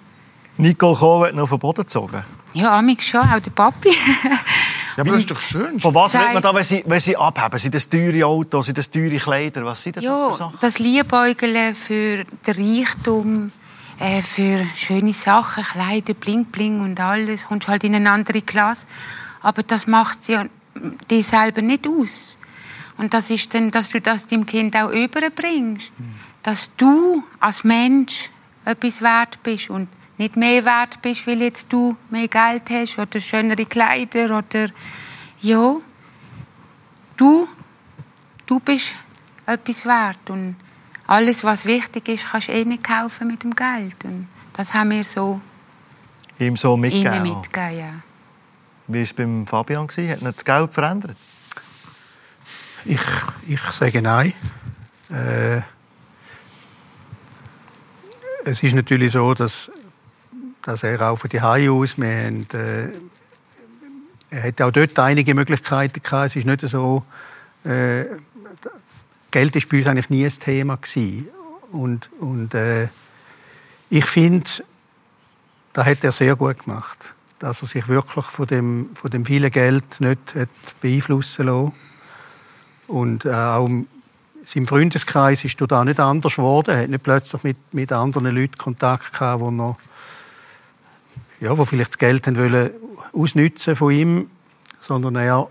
[SPEAKER 2] Nicole Kohl hat ihn auf den Boden gezogen.
[SPEAKER 3] ja, amix schon, auch der Papi.
[SPEAKER 5] Ja, aber das ist doch schön.
[SPEAKER 2] Von was redet man da, wenn sie, wenn sie abheben? Sind das teure Autos, sind das teure Kleider? Was sind das für
[SPEAKER 3] ja,
[SPEAKER 2] Sachen?
[SPEAKER 3] das Liebäugeln für den Reichtum, äh, für schöne Sachen, Kleider, Bling Bling und alles, kommst halt in eine andere Klasse. Aber das macht ja dir selber nicht aus. Und das ist dann, dass du das deinem Kind auch überbringst. Dass du als Mensch etwas wert bist und nicht mehr wert bist, weil jetzt du mehr Geld hast oder schönere Kleider oder ja, du, du bist etwas wert. Und alles, was wichtig ist, kannst du eh nicht kaufen mit dem Geld. Und das haben wir so
[SPEAKER 2] ihm so mitgegeben.
[SPEAKER 3] mitgegeben. Ja.
[SPEAKER 2] Wie war es beim Fabian? Hat ihn das Geld verändert?
[SPEAKER 4] Ich, ich sage nein. Äh, es ist natürlich so, dass, dass er auch von die Hause aus, wir haben, äh, er hatte auch dort einige Möglichkeiten gehabt. Es ist nicht so, äh, Geld ist bei uns eigentlich nie ein Thema gewesen. Und, und äh, ich finde, da hat er sehr gut gemacht, dass er sich wirklich von dem, von dem vielen Geld nicht hat beeinflussen lassen. Und äh, auch sein Freundeskreis ist da nicht anders geworden. Er hat nicht plötzlich mit, mit anderen Leuten Kontakt gehabt, wo noch, ja, wo vielleicht das Geld haben wollen ausnutzen von ihm, sondern er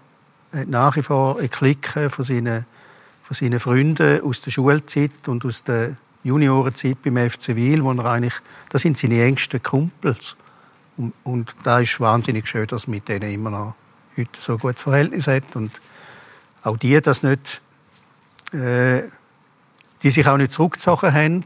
[SPEAKER 4] hat nach wie vor eine Clique von seinen, von seinen Freunden aus der Schulzeit und aus der Juniorenzeit beim FC Wiel, wo er eigentlich, das sind seine engsten Kumpels. Und, und da ist wahnsinnig schön, dass er mit denen immer noch heute so ein gutes Verhältnis hat und auch die das nicht, äh, die sich auch nicht zurückgezogen haben,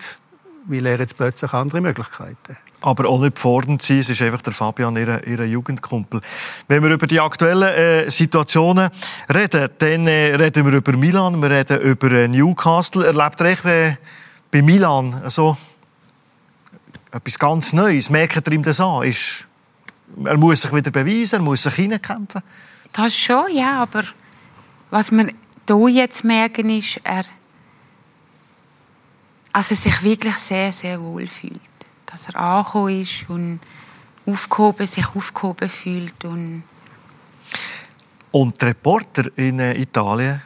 [SPEAKER 4] weil er jetzt plötzlich andere Möglichkeiten hat.
[SPEAKER 2] Aber auch nicht fordernd sein, es ist einfach der Fabian, ihr, ihr Jugendkumpel. Wenn wir über die aktuellen äh, Situationen reden, dann äh, reden wir über Milan, wir reden über äh, Newcastle. Erlebt ihr echt äh, bei Milan so etwas ganz Neues? Merkt ihr ihm das an? Ist, er muss sich wieder beweisen, er muss sich hineinkämpfen?
[SPEAKER 3] Das schon, ja, aber was wir hier jetzt merken, ist, er also sich wirklich sehr, sehr wohl fühlt. Dass er angekommen ist und aufgehoben, sich aufgehoben fühlt. Und,
[SPEAKER 2] und die Reporter in äh, Italien,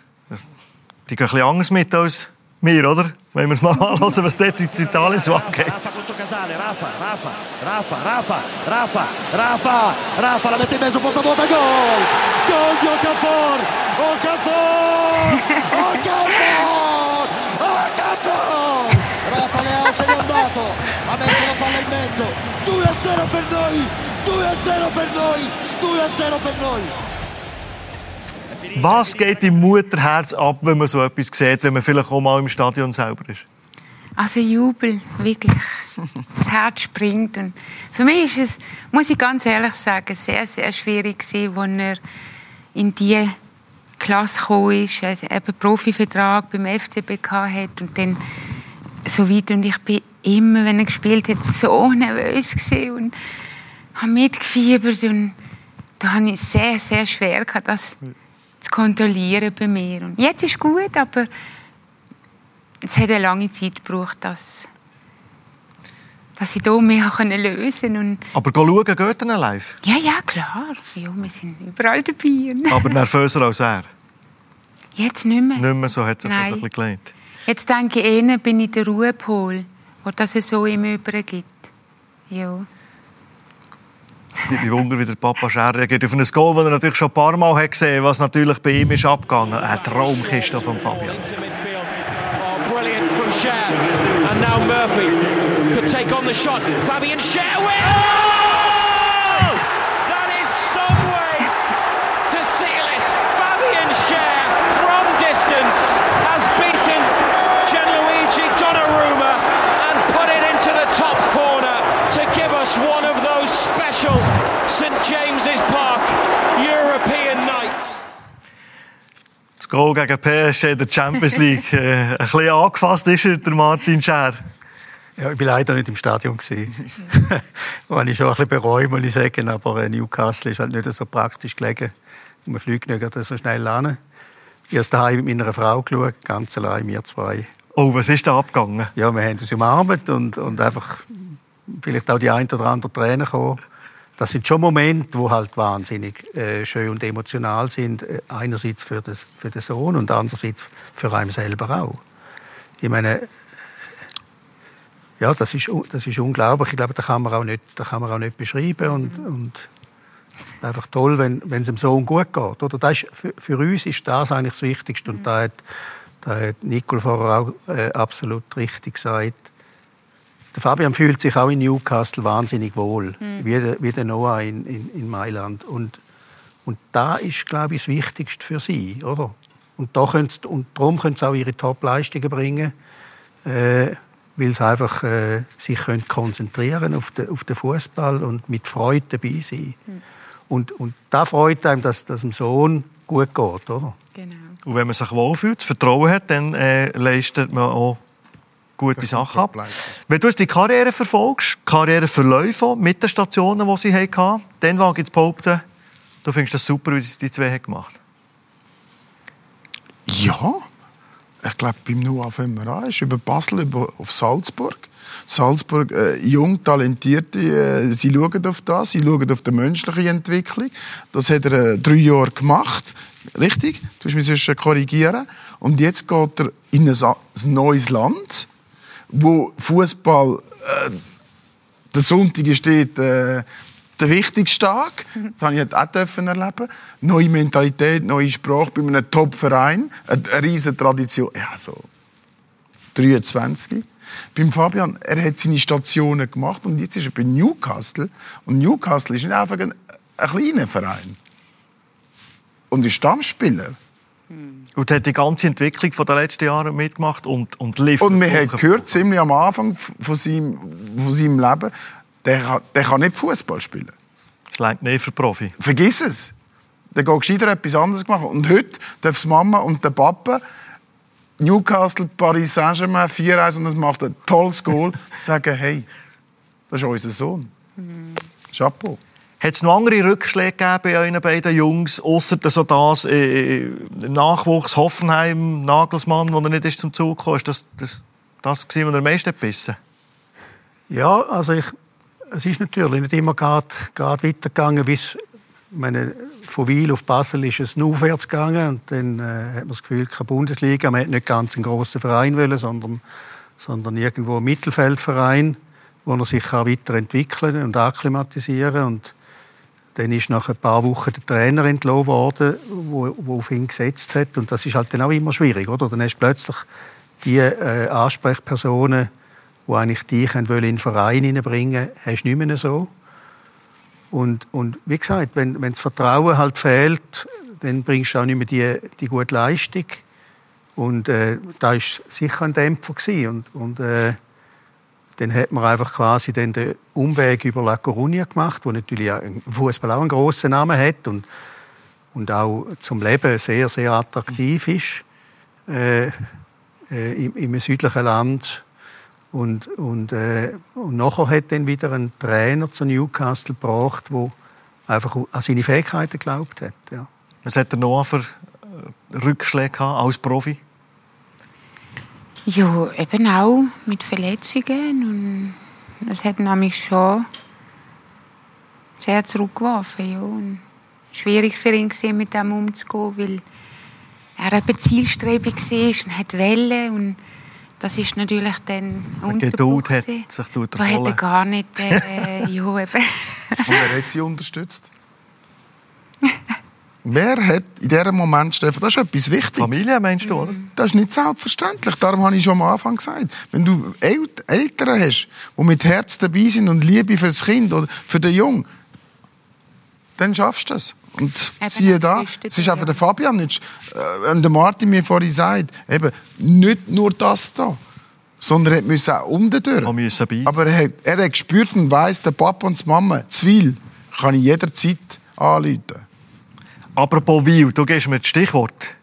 [SPEAKER 2] die gehen ein bisschen anders mit als wir, oder? Wenn wir es mal anhören, was dort in Italien so abgeht.
[SPEAKER 6] Rafa Casale, Rafa, Rafa, Rafa, Rafa, Rafa, Rafa, Rafa, la mette in mezzo, porta vuota, gol! Gol di Okafor! Okafor! Okafor! Okafor! Rafa Leao se n'è andato, messo la palla in mezzo, 2 a 0 per noi, 2 a 0 per noi, 2 a 0 per noi.
[SPEAKER 2] Was geht im Mutterherz ab, wenn man so etwas sieht, wenn man vielleicht auch mal im Stadion selber ist?
[SPEAKER 3] Also Jubel, wirklich. Das Herz springt. Und für mich ist es, muss ich ganz ehrlich sagen, sehr, sehr schwierig gewesen, als er in die Klasse gekommen ist, also eben Profivertrag beim FCB hat und dann so weiter. Und ich bin immer, wenn er gespielt hat, so nervös gewesen und habe mitgefiebert und da habe ich es sehr, sehr schwer gehabt, das zu kontrollieren bei mir. Und jetzt ist gut, aber es hat eine lange Zeit gebraucht, dass, dass ich hier mehr lösen konnte.
[SPEAKER 2] Aber schauen geht er live?
[SPEAKER 3] Ja, ja, klar. Ja, wir sind überall dabei.
[SPEAKER 2] Aber nervöser als er?
[SPEAKER 3] Jetzt nicht mehr.
[SPEAKER 2] Nicht mehr so, hat sich das ein bisschen gelernt.
[SPEAKER 3] Jetzt denke ich eher, bin ich der Ruhepol, der das so im übergibt. Ja.
[SPEAKER 2] Es nimmt mich Wunder, wie der Papa Scher reagiert auf ein Goal, das er natürlich schon ein paar Mal hat gesehen was natürlich bei ihm ist abgegangen. Eine Traumkiste von Fabian.
[SPEAKER 7] Brilliant from Scher. And now Murphy could take on the shot. Fabian Scher with...
[SPEAKER 2] Goal gegen PSG in der Champions League. äh, ein bisschen angefasst ist er, der Martin Scher.
[SPEAKER 4] Ja, ich war leider nicht im Stadion. Was ich schon ein bisschen bereue, muss ich sagen. Aber äh, Newcastle ist halt nicht so praktisch gelegen. Man fliegt nicht so schnell an. Ich habe daheim mit meiner Frau geschaut, ganz allein, wir zwei.
[SPEAKER 2] Oh, was ist da abgegangen?
[SPEAKER 4] Ja, wir haben uns umarmt und, und einfach vielleicht auch die ein oder andere Tränen gekommen. Das sind schon Momente, die halt wahnsinnig äh, schön und emotional sind. Äh, einerseits für, das, für den Sohn und andererseits für einen selber auch. Ich meine, ja, das ist, das ist unglaublich. Ich glaube, da kann man auch nicht, da kann man auch nicht beschreiben und, und einfach toll, wenn, wenn es dem Sohn gut geht. Oder das ist, für, für uns ist das eigentlich das Wichtigste und da hat, da hat Nicole vorher auch äh, absolut richtig gesagt. Der Fabian fühlt sich auch in Newcastle wahnsinnig wohl, mhm. wie, der, wie der Noah in, in, in Mailand. Und, und da ist, glaube ich, das Wichtigste für sie, oder? Und, da und darum können sie auch ihre Top-Leistungen bringen, äh, weil sie einfach äh, sich können konzentrieren auf den, auf den Fußball und mit Freude dabei sein. Mhm. Und, und da freut einem, dass, dass dem Sohn gut geht, oder?
[SPEAKER 2] Genau. Und wenn man sich wohlfühlt, Vertrauen hat, dann äh, leistet man auch gute Sachen ab. Wenn du die Karriere verfolgst, Karriereverläufe mit den Stationen, die sie hatten, dann wage ich zu behaupten, du findest das super, wie sie die zwei gemacht
[SPEAKER 5] haben. Ja, ich glaube, beim Noah fangen wir an. ist über Basel über, auf Salzburg. Salzburg, äh, jung, talentierte, äh, sie schauen auf das, sie schauen auf die menschliche Entwicklung. Das hat er äh, drei Jahre gemacht. Richtig? Du musst mich sonst korrigieren. Und jetzt geht er in ein, ein neues Land, wo Fußball äh, der Sonntag steht äh, der wichtigste Tag. Das habe ich halt auch dürfen erleben. Neue Mentalität, neue Sprache bei einem Top-Verein, eine, riesige Tradition. Ja, so 23. Beim Fabian, er hat seine Stationen gemacht und jetzt ist er bei Newcastle. Und Newcastle ist nicht einfach ein, ein kleiner Verein. Und ist Stammspieler.
[SPEAKER 2] Und hat die ganze Entwicklung der letzten Jahre mitgemacht und, und lief.
[SPEAKER 5] Und wir haben gehört, ziemlich am Anfang von seinem, von seinem Leben, der, der kann nicht Fußball spielen.
[SPEAKER 2] Das längt nicht für Profi.
[SPEAKER 5] Vergiss es. Der geht gescheiter etwas anderes machen. Und heute dürfen Mama und der Papa Newcastle, Paris Saint-Germain 4-1 und das macht ein tolles Goal, sagen, hey, das ist unser Sohn. Mhm. Chapeau.
[SPEAKER 2] Hat es noch andere Rückschläge gegeben bei euren beiden Jungs, außer so das äh, Nachwuchs Hoffenheim, Nagelsmann, wo er nicht ist zum Zug kam? Ist das das, das gewesen, was er am meisten gebissen
[SPEAKER 4] Ja, also ich, es ist natürlich nicht immer gerade weitergegangen, bis meine, von Wiel auf Basel ist es nur aufwärts gegangen und dann äh, hat man das Gefühl, keine Bundesliga, man hat nicht ganz einen grossen Verein wollen, sondern, sondern irgendwo einen Mittelfeldverein, wo er sich kann weiterentwickeln und akklimatisieren und dann ist nach ein paar Wochen der Trainer entlohnt worden, wo, wo auf ihn gesetzt hat und das ist halt dann auch immer schwierig, oder? Dann hast du plötzlich die äh, Ansprechpersonen, die eigentlich dich in den Verein hineinbringen, hast du nicht mehr so. Und, und wie gesagt, wenn, wenn das Vertrauen halt fehlt, dann bringst du auch nicht mehr die, die gute Leistung. Und äh, da war sicher ein Dämpfer gewesen. Und, und äh, dann hat man einfach quasi den Umweg über La Coruña gemacht, wo natürlich Fußball auch einen grossen Namen hat und, und auch zum Leben sehr, sehr attraktiv ist. Äh, äh, im, im südlichen Land und, und, äh, und nachher hat dann wieder ein Trainer zu Newcastle gebracht, der einfach an seine Fähigkeiten geglaubt hat. Ja.
[SPEAKER 2] Was hat er noch für äh, Rückschläge als Profi?
[SPEAKER 3] Ja, eben auch mit Verletzungen. Und das hat mich schon sehr zurückgeworfen. Ja. Und schwierig für ihn gewesen, mit dem umzugehen, weil er eben zielstrebig war und hat Wellen und das ist natürlich dann
[SPEAKER 2] Geduld hat sich durch
[SPEAKER 3] den hätte gar nicht äh, ja, eben.
[SPEAKER 5] Und wer hat sie unterstützt? Wer hat in diesem Moment, Stefan, das ist etwas Wichtiges.
[SPEAKER 2] Familie, meinst du, oder?
[SPEAKER 5] Das ist nicht selbstverständlich. Darum habe ich schon am Anfang gesagt. Wenn du Eltern hast, die mit Herz dabei sind und Liebe für das Kind oder für den Jungen, dann schaffst du das. Und eben siehe da, es ist einfach der Fabian, nicht, äh, der Martin mir vorhin sagt, eben, nicht nur das da, sondern er musste auch um die Tür. Aber er hat, er hat gespürt und weiss, der Papa und die Mama, zu viel, kann ich jederzeit anrufen.
[SPEAKER 2] Apropos Wil, du gehst mir das Stichwort.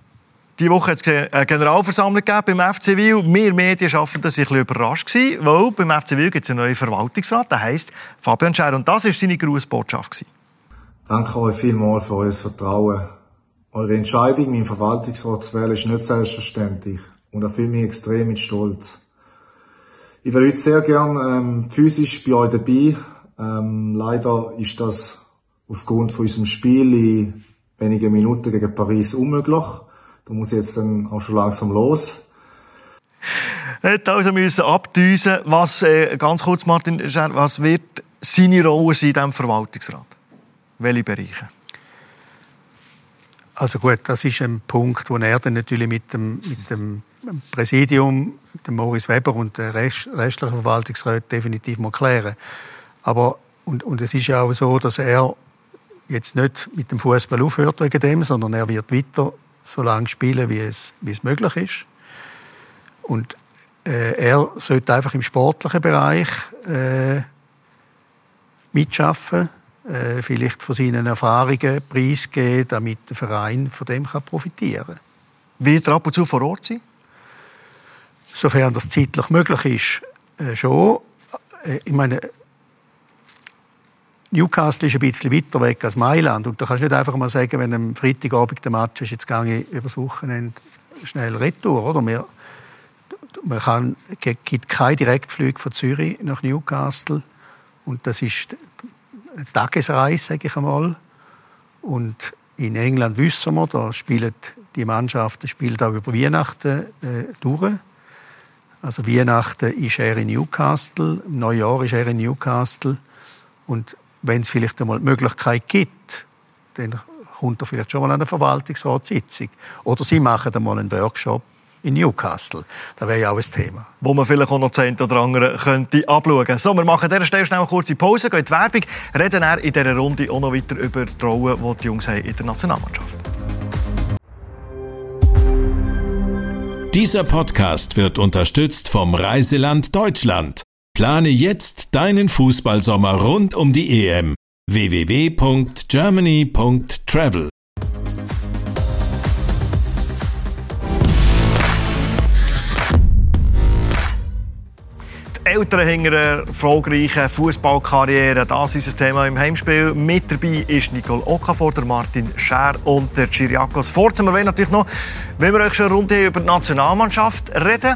[SPEAKER 2] Diese Woche hat es eine Generalversammlung gegeben beim FC Wil. Wir Medienschaffenden waren ein bisschen überrascht, weil beim FC Wil gibt es einen neuen Verwaltungsrat, der heisst Fabian Scher. Und das war seine Grußbotschaft.
[SPEAKER 8] Danke euch vielmals für euer Vertrauen. Eure Entscheidung, meinen Verwaltungsrat zu wählen, ist nicht selbstverständlich und erfüllt mich extrem mit Stolz. Ich wäre heute sehr gern ähm, physisch bei euch dabei. Ähm, leider ist das aufgrund von unserem Spiel in wenigen Minuten gegen Paris unmöglich. Da muss ich jetzt dann auch schon langsam los.
[SPEAKER 2] Hat also müssen abdüsen, was, äh, ganz kurz Martin, was wird seine Rolle sein in diesem Verwaltungsrat? Welche Bereiche?
[SPEAKER 4] Also gut, das ist ein Punkt, wo er dann natürlich mit dem, mit dem Präsidium, dem Moritz Weber und der restlichen Verwaltungsrat definitiv mal klären. Aber und, und es ist ja auch so, dass er jetzt nicht mit dem Fußball aufhört wegen dem, sondern er wird weiter so lange spielen, wie es, wie es möglich ist. Und äh, er sollte einfach im sportlichen Bereich äh, mitschaffen, äh, vielleicht von seinen Erfahrungen preisgeben, damit der Verein von dem kann profitieren kann.
[SPEAKER 2] Wird er ab und zu vor Ort sein?
[SPEAKER 4] Sofern das zeitlich möglich ist, äh, schon. Äh, ich meine, Newcastle ist ein bisschen weiter weg als Mailand. Und da kannst du nicht einfach mal sagen, wenn am Freitagabend der Match ist, jetzt gehe ich übers Wochenende schnell retour. Oder? Wir, man kann, gibt keine Direktflüge von Zürich nach Newcastle. Und das ist eine Tagesreise, sage ich einmal. Und in England wissen wir, da spielen die Mannschaften spielen auch über Weihnachten äh, durch. Also Weihnachten ist er in Newcastle, im Neujahr ist er in Newcastle. Und wenn es vielleicht einmal die Möglichkeit gibt, dann kommt er vielleicht schon mal an eine Verwaltungsratssitzung. Oder sie machen einmal einen Workshop in Newcastle. Das wäre ja auch ein Thema.
[SPEAKER 2] Wo man vielleicht auch noch zehn oder andere könnte abschauen. So, wir machen an dieser Stelle schnell eine kurze Pause, gehen in die Werbung, reden dann in dieser Runde auch noch weiter über die Rolle, die die Jungs haben in der Nationalmannschaft.
[SPEAKER 1] Dieser Podcast wird unterstützt vom Reiseland Deutschland. Plane jetzt deinen Fußballsommer rund um die EM. www.germany.travel
[SPEAKER 2] Eltern hinter einer erfolgreichen Fußballkarriere. Das ist unser Thema im Heimspiel. Mit dabei ist Nicole Okafor, der Martin Scher und der Chiriakos Forza. Wir wollen natürlich noch, wenn wir euch schon rund über die Nationalmannschaft reden,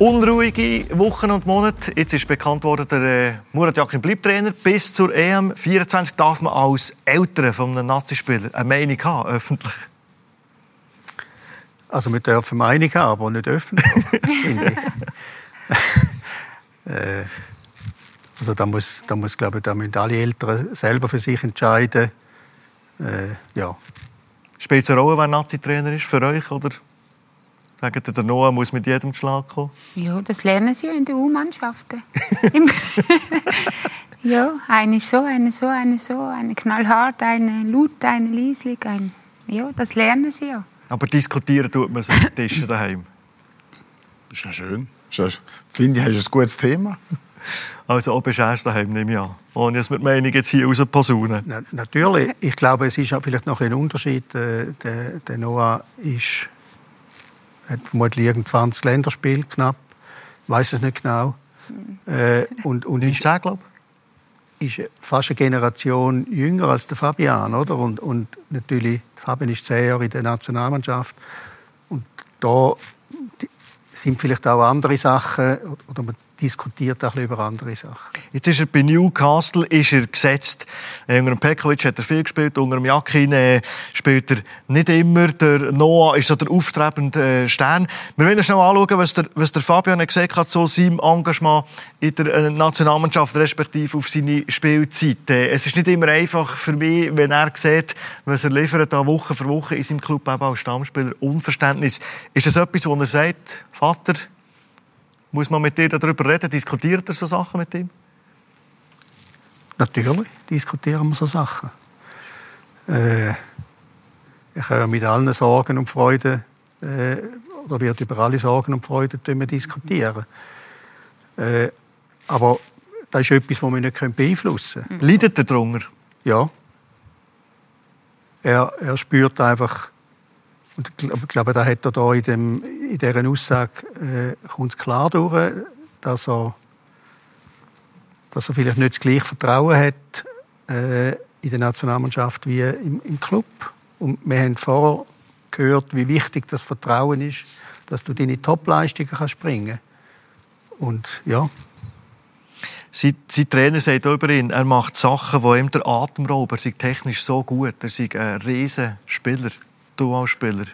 [SPEAKER 2] unruhige Wochen und Monate. Jetzt ist bekannt worden, der äh, Murat Yakin bleibt Trainer. Bis zur EM 24 darf man als Eltern von einem Nazispieler eine Meinung haben, öffentlich.
[SPEAKER 4] Also wir dürfen Meinung haben, aber nicht öffentlich. äh, also da muss, da muss glaube ich, da müssen alle Eltern selber für sich entscheiden. Äh, ja.
[SPEAKER 2] Spielt es eine Rolle, wer Nazi-Trainer ist für euch? Oder Sagt der Noah muss mit jedem Schlag kommen?
[SPEAKER 3] Ja, das lernen sie ja in den U-Mannschaften. ja, eine so, eine so, eine so, eine knallhart, eine laut, eine leislich. Ein, ja, das lernen sie ja.
[SPEAKER 2] Aber diskutieren tut man so am Tisch daheim.
[SPEAKER 5] Das ist ja schön. Finde ich, hast ein gutes Thema.
[SPEAKER 2] Also auch beschärst daheim, nehme ich an. Ohne dass wir die Meinung jetzt hier raus posaunen.
[SPEAKER 4] Na, natürlich. Ich glaube, es ist vielleicht noch ein Unterschied. Äh, der, der Noah ist hat vermutlich irgend 20 Länderspiele knapp, ich weiß es nicht genau.
[SPEAKER 2] Äh, und, und 19, glaube
[SPEAKER 4] ist fast eine Generation jünger als der Fabian, oder? Und, und natürlich, Fabian ist zehn Jahre in der Nationalmannschaft. Und da sind vielleicht auch andere Sachen, oder man diskutiert auch über andere Sachen.
[SPEAKER 2] Jetzt ist er bei Newcastle ist er gesetzt. Äh, unter dem Pekovic hat er viel gespielt, unter dem Jakin äh, spielt er nicht immer. Der Noah ist so der auftrebende äh, Stern. Wir wollen schnell anschauen, was der, was der Fabian gesagt hat zu seinem Engagement in der äh, Nationalmannschaft, respektive auf seine Spielzeit. Äh, es ist nicht immer einfach für mich, wenn er sieht, was er liefert, Woche für Woche in seinem Club eben als Stammspieler. Unverständnis. Ist das etwas, wo er sagt, Vater, muss man mit dir darüber reden? Diskutiert er so Sachen mit ihm?
[SPEAKER 4] Natürlich diskutieren wir so Sachen. Äh, ich kann mit allen Sorgen und Freuden äh, oder wird über alle Sorgen und Freuden diskutieren. Äh, aber das ist etwas, das wir nicht beeinflussen können.
[SPEAKER 2] Mhm. Leidet er darunter?
[SPEAKER 4] Ja. Er, er spürt einfach, und ich glaube, da hat er da in, dem, in dieser Aussage äh, kommt klar durch, dass er, dass er vielleicht nicht das gleiche Vertrauen hat äh, in der Nationalmannschaft wie im, im Club. Und wir haben vorher gehört, wie wichtig das Vertrauen ist, dass du deine Topleistungen kannst bringen Und ja.
[SPEAKER 2] Sein, sein Trainer sagt über ihn, er macht Sachen, die ihm der Atem rauben. Er sei technisch so gut, er sei ein riesen Spieler. Dualspieler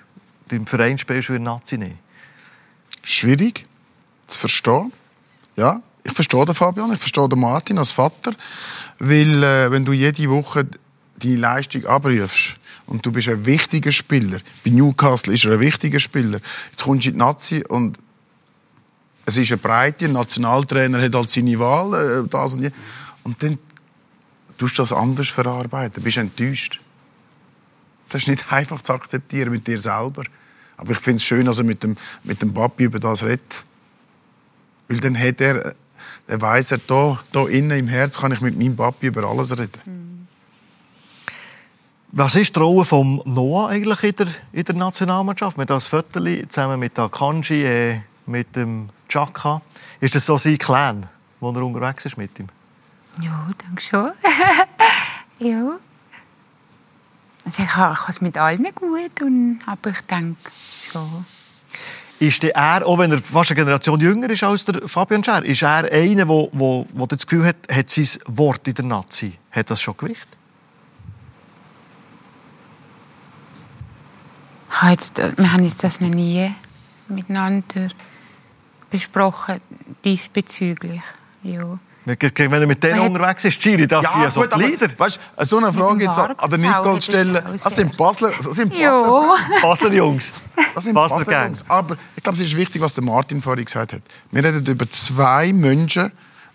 [SPEAKER 2] im Verein spielst, wie Nazi nicht?
[SPEAKER 5] Schwierig zu verstehen. Ja, ich verstehe den Fabian, ich verstehe den Martin als Vater, weil äh, wenn du jede Woche deine Leistung abrufst und du bist ein wichtiger Spieler, bei Newcastle ist er ein wichtiger Spieler, jetzt kommst du in die Nazi und es ist eine Breite, ein Nationaltrainer hat halt seine Wahl, äh, das und, die. und dann tust du das anders verarbeiten, bist enttäuscht. Das ist nicht einfach zu akzeptieren mit dir selber. Aber ich finde es schön, dass er mit dem, mit dem Papi über das redet. Weil dann hat er, dann weiss er, da, da innen im Herz kann ich mit meinem Papi über alles reden.
[SPEAKER 2] Was ist die Rolle von Noah eigentlich in der, in der Nationalmannschaft? Mit das Viertel zusammen mit Akanji, äh, mit dem Chaka. Ist das so sein Clan, wo er unterwegs ist mit ihm?
[SPEAKER 3] Ja, denke schon. ja. Also ich habe es mit allen gut, und, aber ich denke schon.
[SPEAKER 2] Ist der er, auch wenn er fast eine Generation jünger ist als der Fabian Scher, ist er einer, wo, wo, wo das Gefühl hat, hat sein Wort in der Nazi, hat das schon Gewicht?
[SPEAKER 3] Jetzt, wir haben jetzt das noch nie miteinander besprochen, diesbezüglich. Ja.
[SPEAKER 2] Wenn er mit denen
[SPEAKER 3] Man
[SPEAKER 2] unterwegs ist, Giri, das sind ja so die Lieder.
[SPEAKER 5] weißt, du, so eine Frage jetzt an an der
[SPEAKER 3] Warpfau
[SPEAKER 5] Nicole stellen, das sind Basler, das sind Basler.
[SPEAKER 2] Basler Jungs.
[SPEAKER 5] das sind
[SPEAKER 2] Basler
[SPEAKER 5] Basler. Jungs. Aber ich glaube, es ist wichtig, was der Martin vorhin gesagt hat. Wir reden über zwei Menschen,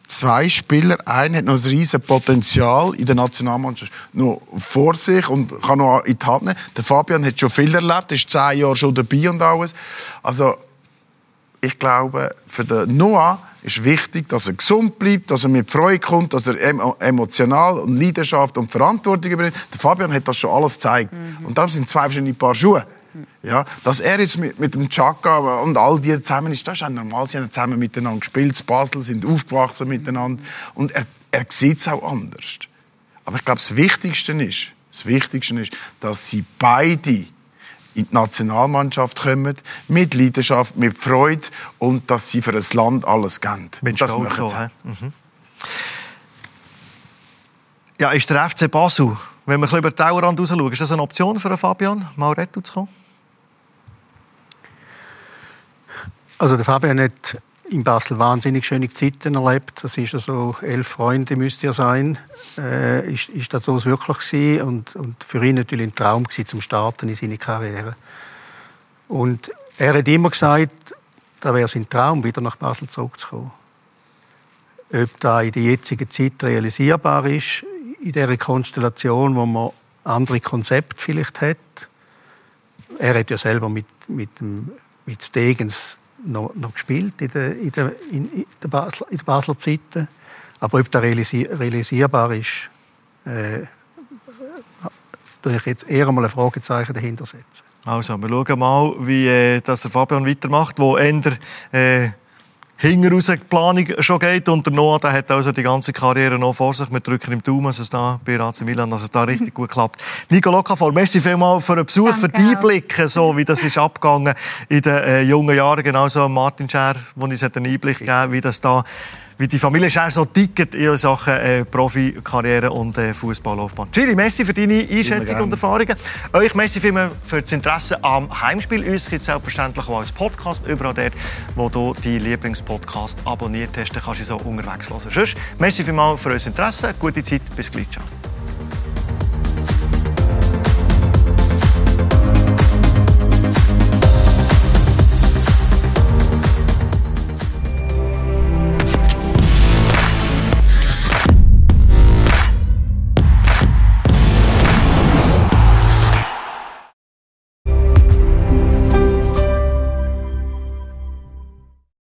[SPEAKER 5] zwei Spieler. Einer hat noch ein riesiges Potenzial in der Nationalmannschaft noch vor sich und kann noch in die Hand nehmen. Der Fabian hat schon viel erlebt, ist zehn Jahre schon dabei und alles. Also ich glaube, für den Noah ist wichtig, dass er gesund bleibt, dass er mit Freude kommt, dass er emo- emotional und Leidenschaft und Verantwortung übernimmt. Der Fabian hat das schon alles gezeigt. Und darum sind zwei verschiedene Paar Schuhe. Ja, dass er jetzt mit, mit dem Chaka und all die zusammen ist, das ist auch normal. Sie haben zusammen miteinander gespielt, in Basel, sind aufgewachsen miteinander. Und er, er sieht es auch anders. Aber ich glaube, das Wichtigste ist, das Wichtigste ist, dass sie beide in die Nationalmannschaft kommen, mit Leidenschaft, mit Freude und dass sie für das Land alles geben.
[SPEAKER 2] Mit
[SPEAKER 5] Und das
[SPEAKER 2] Stolz
[SPEAKER 5] machen sie.
[SPEAKER 2] Mhm. Ja, ist der FC Basel, wenn wir ein bisschen über den Tellerrand raus schauen, ist das eine Option für einen Fabian, mal retour zu kommen?
[SPEAKER 4] Also der Fabian hat in Basel wahnsinnig schöne Zeiten erlebt. Das ist also elf Freunde müsste er sein. Äh, ist, ist das so wirklich gewesen und, und für ihn natürlich ein Traum gewesen, zum Starten in seine Karriere. Und er hat immer gesagt, da wäre sein Traum, wieder nach Basel zurückzukommen. Ob da in der jetzigen Zeit realisierbar ist, in dieser Konstellation, wo man andere Konzepte vielleicht hat. Er hat ja selber mit, mit, dem, mit Stegens noch, noch gespielt in der, in der, in, der, Basler, in der Basler Zeiten. Aber ob das realisi realisierbar ist, äh, tue ich jetzt eher mal ein Fragezeichen dahinter setzen.
[SPEAKER 2] Also, wir schauen mal, wie äh, das der Fabian weitermacht, wo Ender äh, hinten raus die Planung schon geht. Und der Noah der hat also die ganze Karriere noch vor sich. Wir drücken im Daumen, dass es da bei AC Milan dass es da richtig gut klappt. Nico Locafor, merci vielmals für den Besuch, für
[SPEAKER 3] Danke
[SPEAKER 2] die
[SPEAKER 3] auch.
[SPEAKER 2] Einblicke, so wie das ist abgegangen in den äh, jungen Jahren. Genauso Martin Scher, wo uns einen Einblick gegeben wie das da wie die Familie Scher so tickt in Sachen äh, Profikarriere und äh, Fußballlaufbahn. Giri, merci für deine Einschätzung und Erfahrungen. Euch merci vielmals für das Interesse am Heimspiel. Uns gibt es selbstverständlich auch als Podcast überall dort, wo du deinen Lieblingspodcast abonniert hast. Dann kannst du so unterwegs hören. Sonst, merci vielmals für euer Interesse. Gute Zeit. Bis gleich. Ciao.